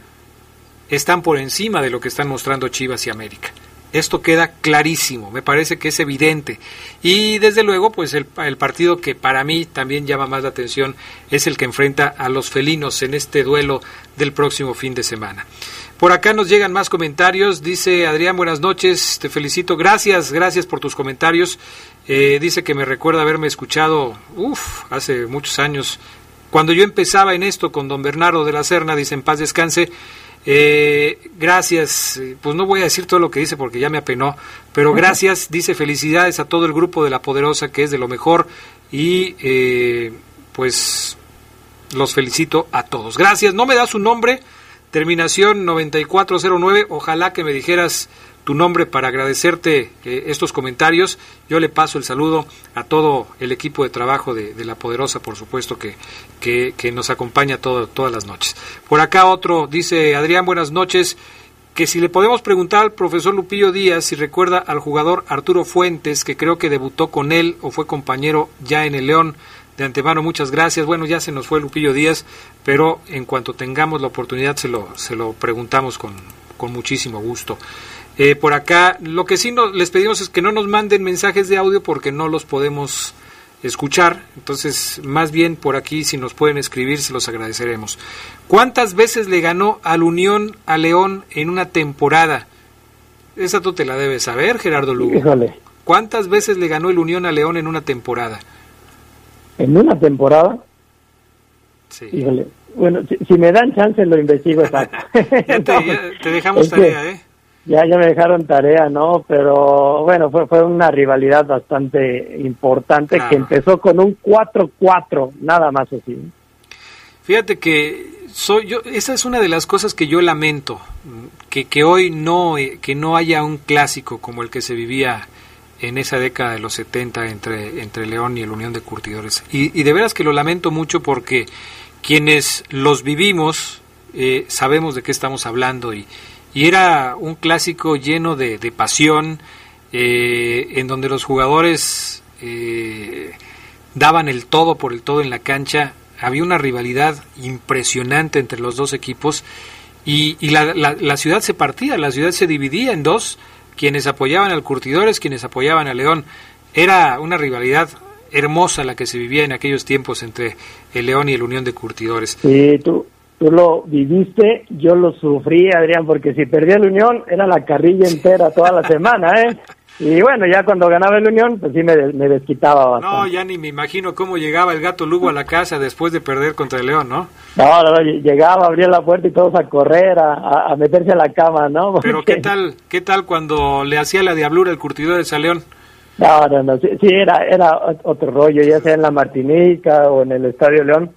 están por encima de lo que están mostrando Chivas y América. Esto queda clarísimo, me parece que es evidente. Y desde luego, pues el, partido que para mí también llama más la atención es el que enfrenta a los felinos en este duelo del próximo fin de semana. Por acá nos llegan más comentarios. Dice Adrián, buenas noches, te felicito. Gracias, gracias por tus comentarios. Eh, dice que me recuerda haberme escuchado, uff, hace muchos años. Cuando yo empezaba en esto con don Bernardo de la Serna, dice en paz descanse, eh, gracias, pues no voy a decir todo lo que dice porque ya me apenó, pero gracias, dice felicidades a todo el grupo de La Poderosa que es de lo mejor y eh, pues los felicito a todos. Gracias, no me da su nombre, terminación 9409, ojalá que me dijeras tu nombre para agradecerte eh, estos comentarios. Yo le paso el saludo a todo el equipo de trabajo de, La Poderosa, por supuesto, que, que, nos acompaña todas las noches. Por acá otro, dice Adrián, buenas noches, que si le podemos preguntar al profesor Lupillo Díaz si recuerda al jugador Arturo Fuentes, que creo que debutó con él o fue compañero ya en el León. De antemano, muchas gracias. Bueno, ya se nos fue Lupillo Díaz, pero en cuanto tengamos la oportunidad se lo, se lo preguntamos con, con muchísimo gusto. Eh, por acá, lo que sí les pedimos es que no nos manden mensajes de audio porque no los podemos escuchar. Entonces, más bien por aquí, si nos pueden escribir, se los agradeceremos. ¿Cuántas veces le ganó al Unión a León en una temporada? Esa tú te la debes saber, Gerardo Lugo. ¿Cuántas veces le ganó el Unión a León en una temporada? ¿En una temporada? Sí. Bueno, si, me dan chance lo investigo exacto. te, dejamos tarea, ¿eh? Ya, ya me dejaron tarea, ¿no? Pero bueno, fue, fue una rivalidad bastante importante que empezó con un 4-4, nada más así. Fíjate que soy yo, esa es una de las cosas que yo lamento, que, que hoy no, eh, que no haya un clásico como el que se vivía en esa década de los 70 entre, entre León y el Unión de Curtidores. Y, y de veras que lo lamento mucho porque quienes los vivimos eh, sabemos de qué estamos hablando y, y era un clásico lleno de, pasión, eh, en donde los jugadores eh, daban el todo por el todo en la cancha, había una rivalidad impresionante entre los dos equipos y, la, la, ciudad se partía, la ciudad se dividía en dos, quienes apoyaban al Curtidores, quienes apoyaban a León. Era una rivalidad hermosa la que se vivía en aquellos tiempos entre el León y el Unión de Curtidores. Tú, tú lo viviste, yo lo sufrí, Adrián, porque si perdía la Unión era la carrilla entera toda la semana, ¿eh? Y bueno, ya cuando ganaba el Unión, pues sí me, desquitaba bastante. No, ya ni me imagino cómo llegaba el gato Lugo a la casa después de perder contra el León, ¿no? No, no, llegaba, abría la puerta y todos a correr, a, meterse a la cama, ¿no? Pero ¿qué tal qué tal cuando le hacía la diablura el curtidor de León? No, no, no, sí, sí, era, era otro rollo, ya sea en la Martinica o en el Estadio León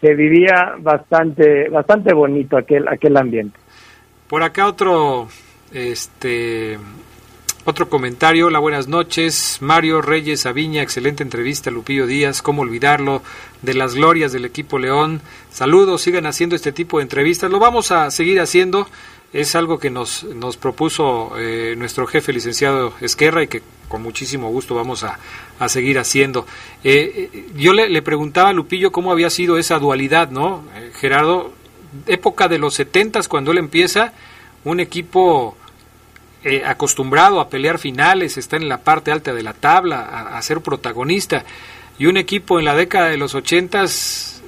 se vivía bastante bastante bonito aquel aquel ambiente. Por acá otro este Otro comentario, hola, buenas noches. Mario Reyes Aviña, excelente entrevista, Lupillo Díaz, cómo olvidarlo, de las glorias del equipo León. Saludos, sigan haciendo este tipo de entrevistas. Lo vamos a seguir haciendo. Es algo que nos, nos propuso eh, nuestro jefe, licenciado Esquerra, y que con muchísimo gusto vamos a, a seguir haciendo. Eh, eh, yo le, le, preguntaba a Lupillo cómo había sido esa dualidad, ¿no? Gerardo, época de los setentas, cuando él empieza, un equipo eh, acostumbrado a pelear finales, está en la parte alta de la tabla, a, a, ser protagonista. Y un equipo en la década de los ochentas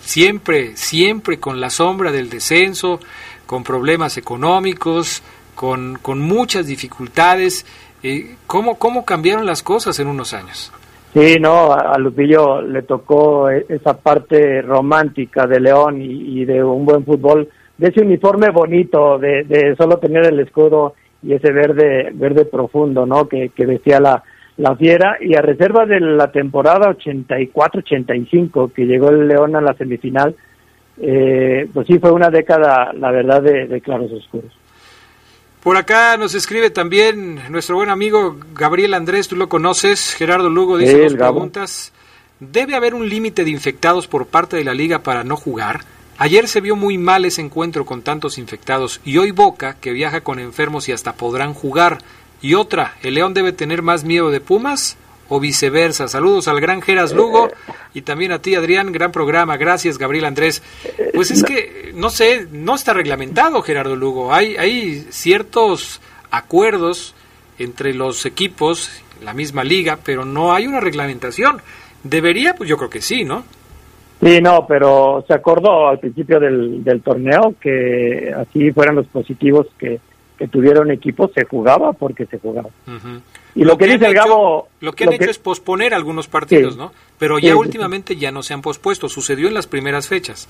siempre, siempre con la sombra del descenso, con problemas económicos, con, con muchas dificultades. Eh, ¿cómo, ¿Cómo cambiaron las cosas en unos años? Sí, no, a Lupillo le tocó esa parte romántica de León y, de un buen fútbol, de ese uniforme bonito, de, de solo tener el escudo y ese verde verde profundo, ¿no? Que, que vestía la, la fiera y a reserva de la temporada 84-85 que llegó el León a la semifinal, eh, pues sí fue una década, la verdad, de, de, claros oscuros. Por acá nos escribe también nuestro buen amigo Gabriel Andrés, tú lo conoces, Gerardo Lugo dice dos preguntas. ¿Debe haber un límite de infectados por parte de la liga para no jugar? Ayer se vio muy mal ese encuentro con tantos infectados y hoy Boca, que viaja con enfermos y hasta podrán jugar. Y otra, ¿el León debe tener más miedo de Pumas o viceversa? Saludos al gran Geras Lugo y también a ti Adrián, gran programa. Gracias Gabriel Andrés. Pues es que, no sé, no está reglamentado Gerardo Lugo. Hay, hay ciertos acuerdos entre los equipos, la misma liga, pero no hay una reglamentación. ¿Debería? Pues yo creo que sí, ¿no? Sí, no, pero se acordó al principio del, del torneo que así fueran los positivos que, que tuvieron equipos, se jugaba porque se jugaba. Uh -huh. Y lo, lo que, que dice el Gabo... Lo que han lo hecho que... es posponer algunos partidos, sí, ¿no? Pero ya sí, últimamente sí. ya no se han pospuesto, sucedió en las primeras fechas.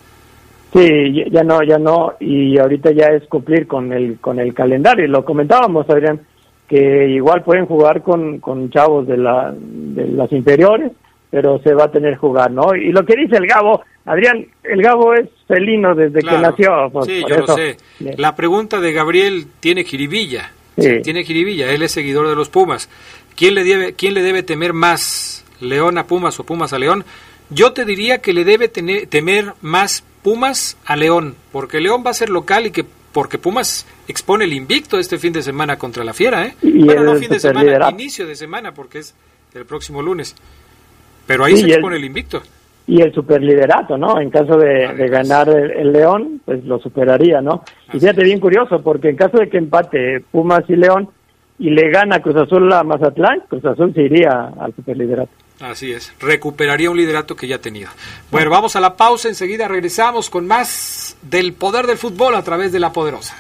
Sí, ya no, ya no, y ahorita ya es cumplir con el, con el calendario. Lo comentábamos, Adrián, que igual pueden jugar con, con chavos de, la, de las inferiores, pero se va a tener que jugar, ¿no? Y lo que dice el Gabo, Adrián, el Gabo es felino desde claro. que nació. Pues, sí, yo eso. lo sé. La pregunta de Gabriel tiene jiribilla. Sí. Tiene jiribilla, él es seguidor de los Pumas. ¿Quién le debe, quién le debe temer más, León a Pumas o Pumas a León? Yo te diría que le debe tener, temer más Pumas a León, porque León va a ser local y que porque Pumas expone el invicto este fin de semana contra la Fiera, ¿eh? Y bueno, no fin de semana, inicio de semana, porque es el próximo lunes. Pero ahí sí, se expone el, el, invicto. Y el superliderato, ¿no? En caso de, de ganar el, el, León, pues lo superaría, ¿no? Y fíjate, bien curioso, porque en caso de que empate Pumas y León y le gana Cruz Azul a Mazatlán, Cruz Azul se iría al superliderato. Así es, recuperaría un liderato que ya tenía. Bueno, vamos a la pausa, enseguida regresamos con más del poder del fútbol a través de la poderosa.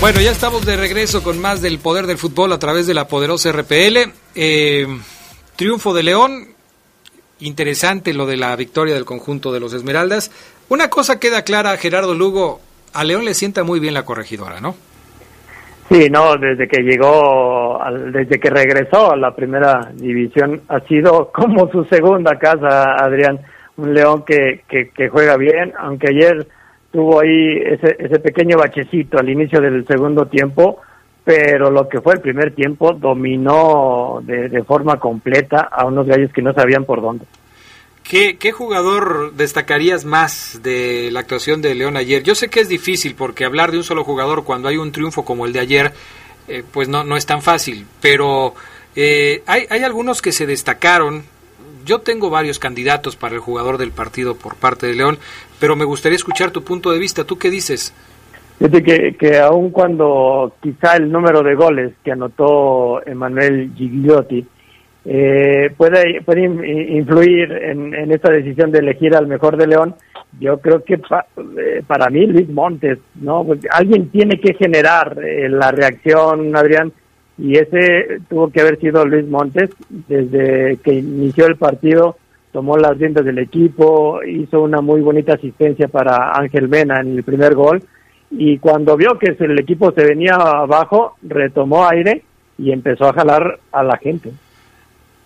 Bueno, ya estamos de regreso con más del poder del fútbol a través de la poderosa RPL. Eh, triunfo de León, interesante lo de la victoria del conjunto de los Esmeraldas. Una cosa queda clara, Gerardo Lugo, a León le sienta muy bien la corregidora, ¿no? Sí, no, desde que llegó, desde que regresó a la primera división, ha sido como su segunda casa, Adrián. Un León que, que, que juega bien, aunque ayer tuvo ahí ese, ese pequeño bachecito al inicio del segundo tiempo, pero lo que fue el primer tiempo dominó de, de forma completa a unos gallos que no sabían por dónde. ¿Qué, ¿Qué, jugador destacarías más de la actuación de León ayer? Yo sé que es difícil porque hablar de un solo jugador cuando hay un triunfo como el de ayer, eh, pues no, no es tan fácil, pero eh, hay, hay algunos que se destacaron, yo tengo varios candidatos para el jugador del partido por parte de León, pero me gustaría escuchar tu punto de vista. ¿Tú qué dices? Fíjate que, que aun cuando quizá el número de goles que anotó Emanuel Gigliotti eh, puede, influir en, en, esta decisión de elegir al mejor de León, yo creo que eh, para mí Luis Montes, ¿no? Porque alguien tiene que generar eh, la reacción, Adrián, y ese tuvo que haber sido Luis Montes desde que inició el partido tomó las riendas del equipo hizo una muy bonita asistencia para Ángel Mena en el primer gol y cuando vio que el equipo se venía abajo retomó aire y empezó a jalar a la gente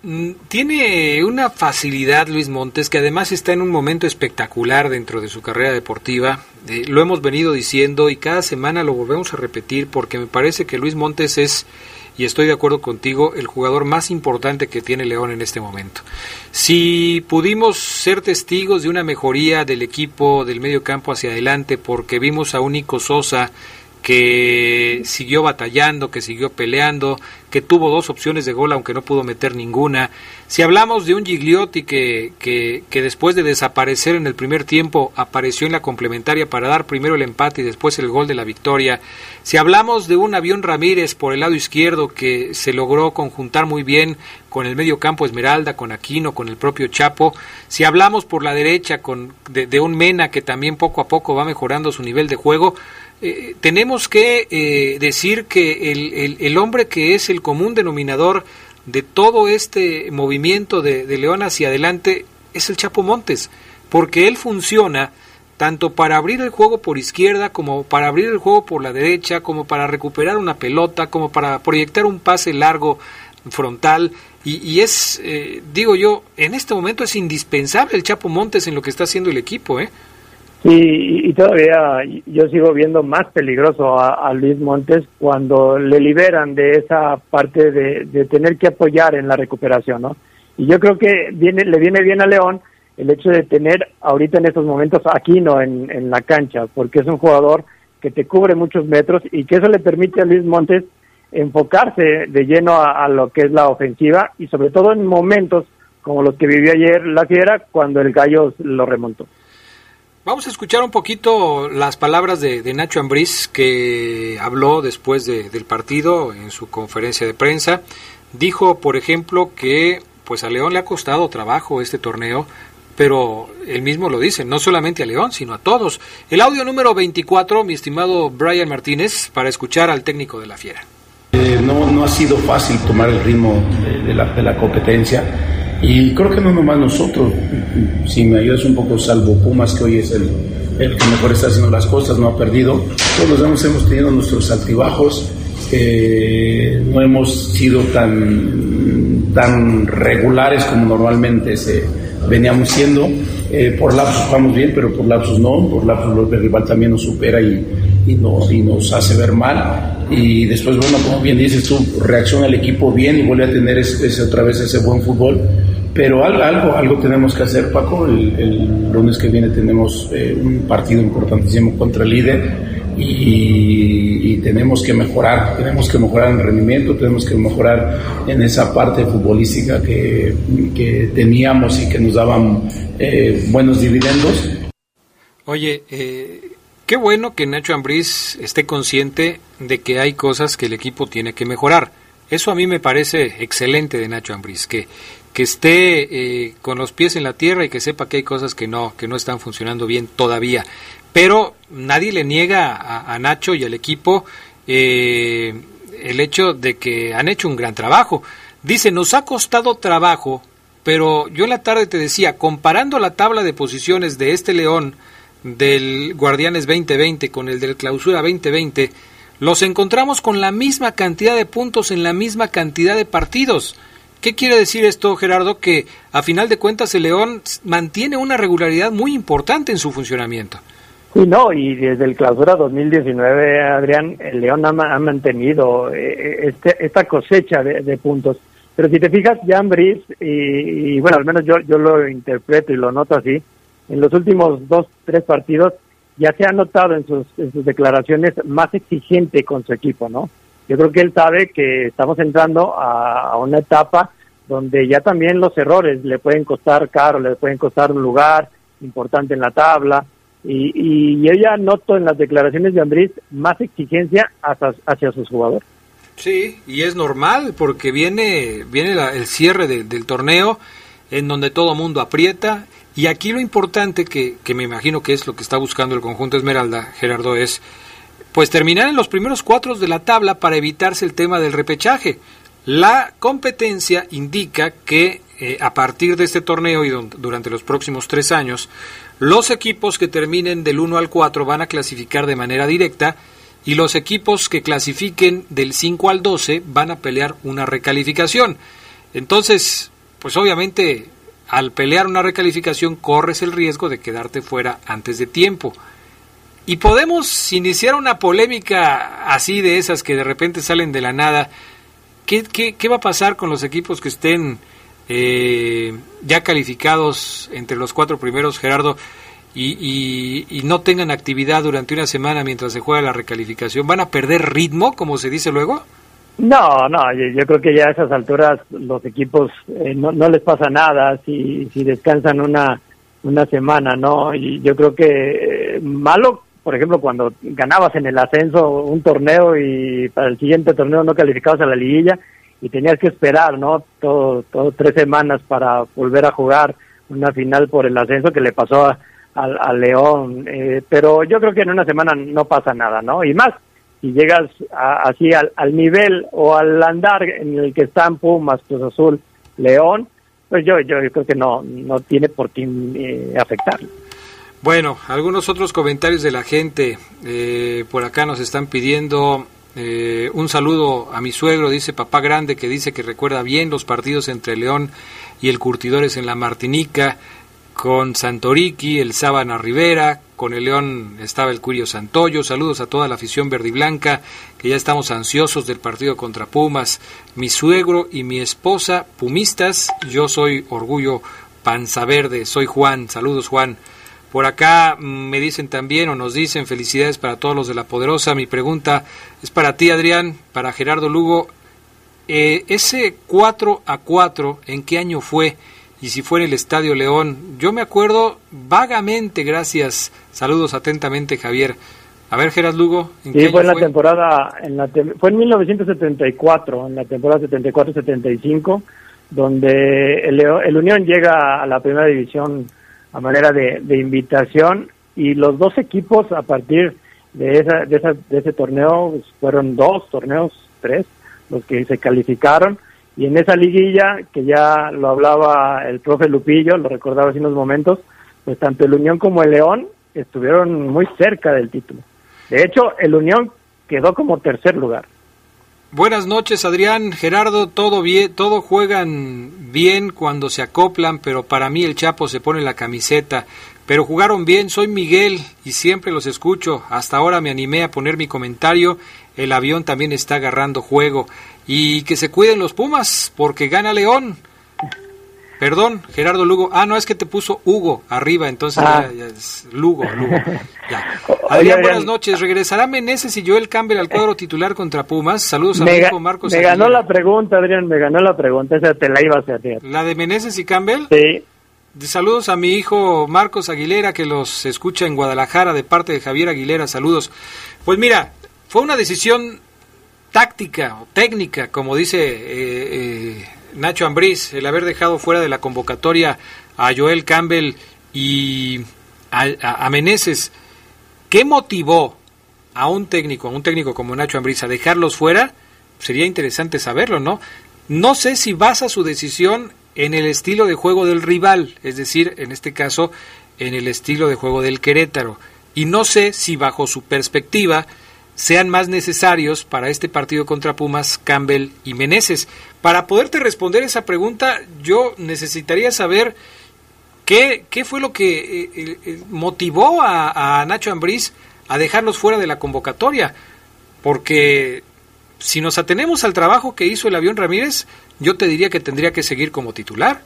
Mm, tiene una facilidad Luis Montes que además está en un momento espectacular dentro de su carrera deportiva. Eh, lo hemos venido diciendo y cada semana lo volvemos a repetir porque me parece que Luis Montes es, y estoy de acuerdo contigo, el jugador más importante que tiene León en este momento. Si pudimos ser testigos de una mejoría del equipo del medio campo hacia adelante porque vimos a un Nico Sosa que siguió batallando, que siguió peleando, que tuvo dos opciones de gol aunque no pudo meter ninguna. Si hablamos de un Gigliotti que, que, que, después de desaparecer en el primer tiempo apareció en la complementaria para dar primero el empate y después el gol de la victoria. Si hablamos de un avión Ramírez por el lado izquierdo que se logró conjuntar muy bien con el medio campo Esmeralda, con Aquino, con el propio Chapo. Si hablamos por la derecha con, de, de un Mena que también poco a poco va mejorando su nivel de juego, eh, tenemos que eh, decir que el, el, hombre que es el común denominador de todo este movimiento de, de, León hacia adelante es el Chapo Montes, porque él funciona tanto para abrir el juego por izquierda como para abrir el juego por la derecha, como para recuperar una pelota, como para proyectar un pase largo frontal. Y, y es, eh, digo yo, en este momento es indispensable el Chapo Montes en lo que está haciendo el equipo, ¿eh? Y, y, todavía yo sigo viendo más peligroso a, Luis Montes cuando le liberan de esa parte de, tener que apoyar en la recuperación, ¿no? Y yo creo que viene, le viene bien a León el hecho de tener ahorita en estos momentos aquí no en, en la cancha, porque es un jugador que te cubre muchos metros y que eso le permite a Luis Montes enfocarse de lleno a, a lo que es la ofensiva y sobre todo en momentos como los que vivió ayer la Fiera cuando el Gallo lo remontó. Vamos a escuchar un poquito las palabras de, de Nacho Ambriz que habló después de, del partido en su conferencia de prensa. Dijo, por ejemplo, que pues a León le ha costado trabajo este torneo, pero él mismo lo dice, no solamente a León, sino a todos. El audio número 24, mi estimado Brian Martínez, para escuchar al técnico de la Fiera. Eh, no, no ha sido fácil tomar el ritmo de, la, de la competencia y creo que no nomás nosotros, si me ayudas un poco, salvo Pumas, que hoy es el, el que mejor está haciendo las cosas, no ha perdido. Todos hemos, hemos tenido nuestros altibajos, eh, no hemos sido tan, tan regulares como normalmente se, veníamos siendo. Eh, por lapsos vamos bien, pero por lapsos no. Por lapsos el rival también nos supera y, y, y nos hace ver mal. Y después, bueno, como bien dices tú, reacciona el equipo bien y vuelve a tener ese, ese, otra vez ese buen fútbol. Pero algo, algo tenemos que hacer, Paco. El, el lunes que viene tenemos eh, un partido importantísimo contra el líder y, y, tenemos que mejorar, tenemos que mejorar en rendimiento, tenemos que mejorar en esa parte futbolística que, que teníamos y que nos daban eh, buenos dividendos. Oye, eh, qué bueno que Nacho Ambriz esté consciente de que hay cosas que el equipo tiene que mejorar. Eso a mí me parece excelente de Nacho Ambriz, que, que esté eh, con los pies en la tierra y que sepa que hay cosas que no, que no están funcionando bien todavía. Pero nadie le niega a, Nacho y al equipo eh, el hecho de que han hecho un gran trabajo. Dice, nos ha costado trabajo, pero yo en la tarde te decía, comparando la tabla de posiciones de este León del Guardianes 2020 con el del Clausura 2020, los encontramos con la misma cantidad de puntos en la misma cantidad de partidos. ¿Qué quiere decir esto, Gerardo? Que a final de cuentas el León mantiene una regularidad muy importante en su funcionamiento. Sí, no, y desde el clausura 2019, Adrián, el León ha, mantenido eh, este, esta cosecha de, de, puntos. Pero si te fijas, Jan Brice, y, y, bueno, al menos yo, yo lo interpreto y lo noto así, en los últimos dos, tres partidos ya se ha notado en sus, declaraciones más exigente con su equipo, ¿no? yo creo que él sabe que estamos entrando a, una etapa donde ya también los errores le pueden costar caro, le pueden costar un lugar importante en la tabla. Y, y yo ya noto en las declaraciones de Andrés más exigencia hacia, hacia sus jugadores. Sí, y es normal porque viene, viene la, el cierre de, del torneo en donde todo mundo aprieta. Y aquí lo importante, que, que me imagino que es lo que está buscando el conjunto Esmeralda, Gerardo, es pues terminar en los primeros cuatro de la tabla para evitarse el tema del repechaje. La competencia indica que eh, a partir de este torneo y durante los próximos tres años, los equipos que terminen del 1 al 4 van a clasificar de manera directa y los equipos que clasifiquen del 5 al 12 van a pelear una recalificación. Entonces, pues obviamente al pelear una recalificación corres el riesgo de quedarte fuera antes de tiempo. Y podemos iniciar una polémica así de esas que de repente salen de la nada. ¿Qué, va a pasar con los equipos que estén eh, ya calificados entre los cuatro primeros, Gerardo, y, y, no tengan actividad durante una semana mientras se juega la recalificación? ¿Van a perder ritmo, como se dice luego? No, no, yo, creo que ya a esas alturas los equipos eh, no, les pasa nada si, si descansan una, una semana, ¿no? Y yo creo que eh, malo, por ejemplo, cuando ganabas en el ascenso un torneo y para el siguiente torneo no calificabas a la liguilla y tenías que esperar, ¿no? Todo, todo tres semanas para volver a jugar una final por el ascenso que le pasó a, León. Eh, pero yo creo que en una semana no pasa nada, ¿no? Y más si llegas así al, nivel o al andar en el que están Pumas, Cruz Azul, León, pues yo, yo, creo que no, no tiene por qué eh, afectar. Bueno, algunos otros comentarios de la gente eh, por acá nos están pidiendo eh, un saludo a mi suegro, dice papá grande, que dice que recuerda bien los partidos entre León y el Curtidores en la Martinica con Santoriki, el Sábana Rivera, con el León estaba el Curio Santoyo. Saludos a toda la afición verde y blanca, que ya estamos ansiosos del partido contra Pumas. Mi suegro y mi esposa, pumistas. Yo soy Orgullo Panza Verde, soy Juan. Saludos, Juan. Por acá mm, me dicen también o nos dicen felicidades para todos los de la Poderosa. Mi pregunta es para ti, Adrián, para Gerardo Lugo. Eh, ese 4 a 4, ¿en qué año fue? Y si fuera el Estadio León. Yo me acuerdo vagamente, gracias. Saludos atentamente, Javier. A ver, Geras Lugo. ¿en sí, fue en la temporada, en la fue en 1974, en la temporada 74-75, donde el, el, Unión llega a la primera división a manera de, invitación y los dos equipos a partir de, esa, de, esa, de ese torneo pues, fueron dos torneos, tres, los que se calificaron y en esa liguilla, que ya lo hablaba el profe Lupillo, lo recordaba hace unos momentos, pues tanto el Unión como el León estuvieron muy cerca del título. De hecho, el Unión quedó como tercer lugar. Buenas noches, Adrián, Gerardo, todo bien, todo juegan bien cuando se acoplan, pero para mí el Chapo se pone la camiseta. Pero jugaron bien, soy Miguel y siempre los escucho. Hasta ahora me animé a poner mi comentario. El avión también está agarrando juego. Y que se cuiden los Pumas, porque gana León. Perdón, Gerardo Lugo. Ah, no, es que te puso Hugo arriba, entonces ah. ya, es Lugo, Lugo. Ya. Adrián, buenas noches. ¿Regresará Meneses y Joel Campbell al cuadro titular contra Pumas? Saludos a mi hijo Marcos. Me ganó la pregunta, Adrián, me ganó la pregunta. Esa te la iba a hacer. ¿La de Meneses y Campbell? Sí. Saludos a mi hijo Marcos Aguilera, que los escucha en Guadalajara de parte de Javier Aguilera. Saludos. Pues mira, fue una decisión táctica o técnica, como dice eh, eh, Nacho Ambriz, el haber dejado fuera de la convocatoria a Joel Campbell y a, a, Meneses. ¿Qué motivó a un técnico, a un técnico como Nacho Ambriz a dejarlos fuera? Sería interesante saberlo, ¿no? No sé si basa su decisión en el estilo de juego del rival, es decir, en este caso, en el estilo de juego del Querétaro. Y no sé si bajo su perspectiva sean más necesarios para este partido contra Pumas Campbell y Meneses. Para poderte responder esa pregunta, yo necesitaría saber qué, qué fue lo que eh, eh, motivó a, Nacho Ambriz a dejarlos fuera de la convocatoria, porque si nos atenemos al trabajo que hizo el avión Ramírez, yo te diría que tendría que seguir como titular.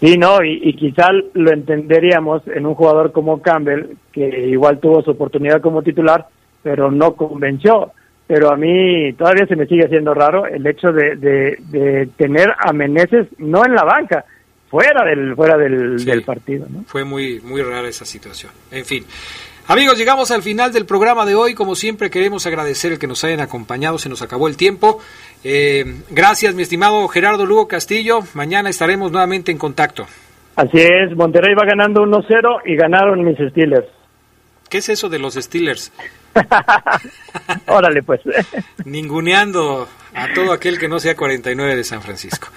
Sí, no, y, y quizá lo entenderíamos en un jugador como Campbell, que igual tuvo su oportunidad como titular, pero no convenció. Pero a mí todavía se me sigue haciendo raro el hecho de, de, tener a Meneses no en la banca, fuera del fuera del, del partido. ¿no? Fue muy, muy rara esa situación. En fin. Amigos, llegamos al final del programa de hoy. Como siempre, queremos agradecer el que nos hayan acompañado. Se nos acabó el tiempo. Eh, gracias, mi estimado Gerardo Lugo Castillo. Mañana estaremos nuevamente en contacto. Así es, Monterrey va ganando 1-0 y ganaron mis Steelers. ¿Qué es eso de los Steelers? Órale, pues. Ninguneando a todo aquel que no sea 49 de San Francisco.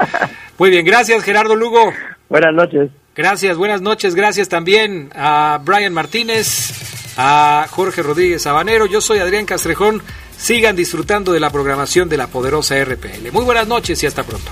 Muy bien, gracias Gerardo Lugo. Buenas noches. Gracias, buenas noches. Gracias también a Brian Martínez, a Jorge Rodríguez Sabanero. Yo soy Adrián Castrejón. Sigan disfrutando de la programación de la poderosa RPL. Muy buenas noches y hasta pronto.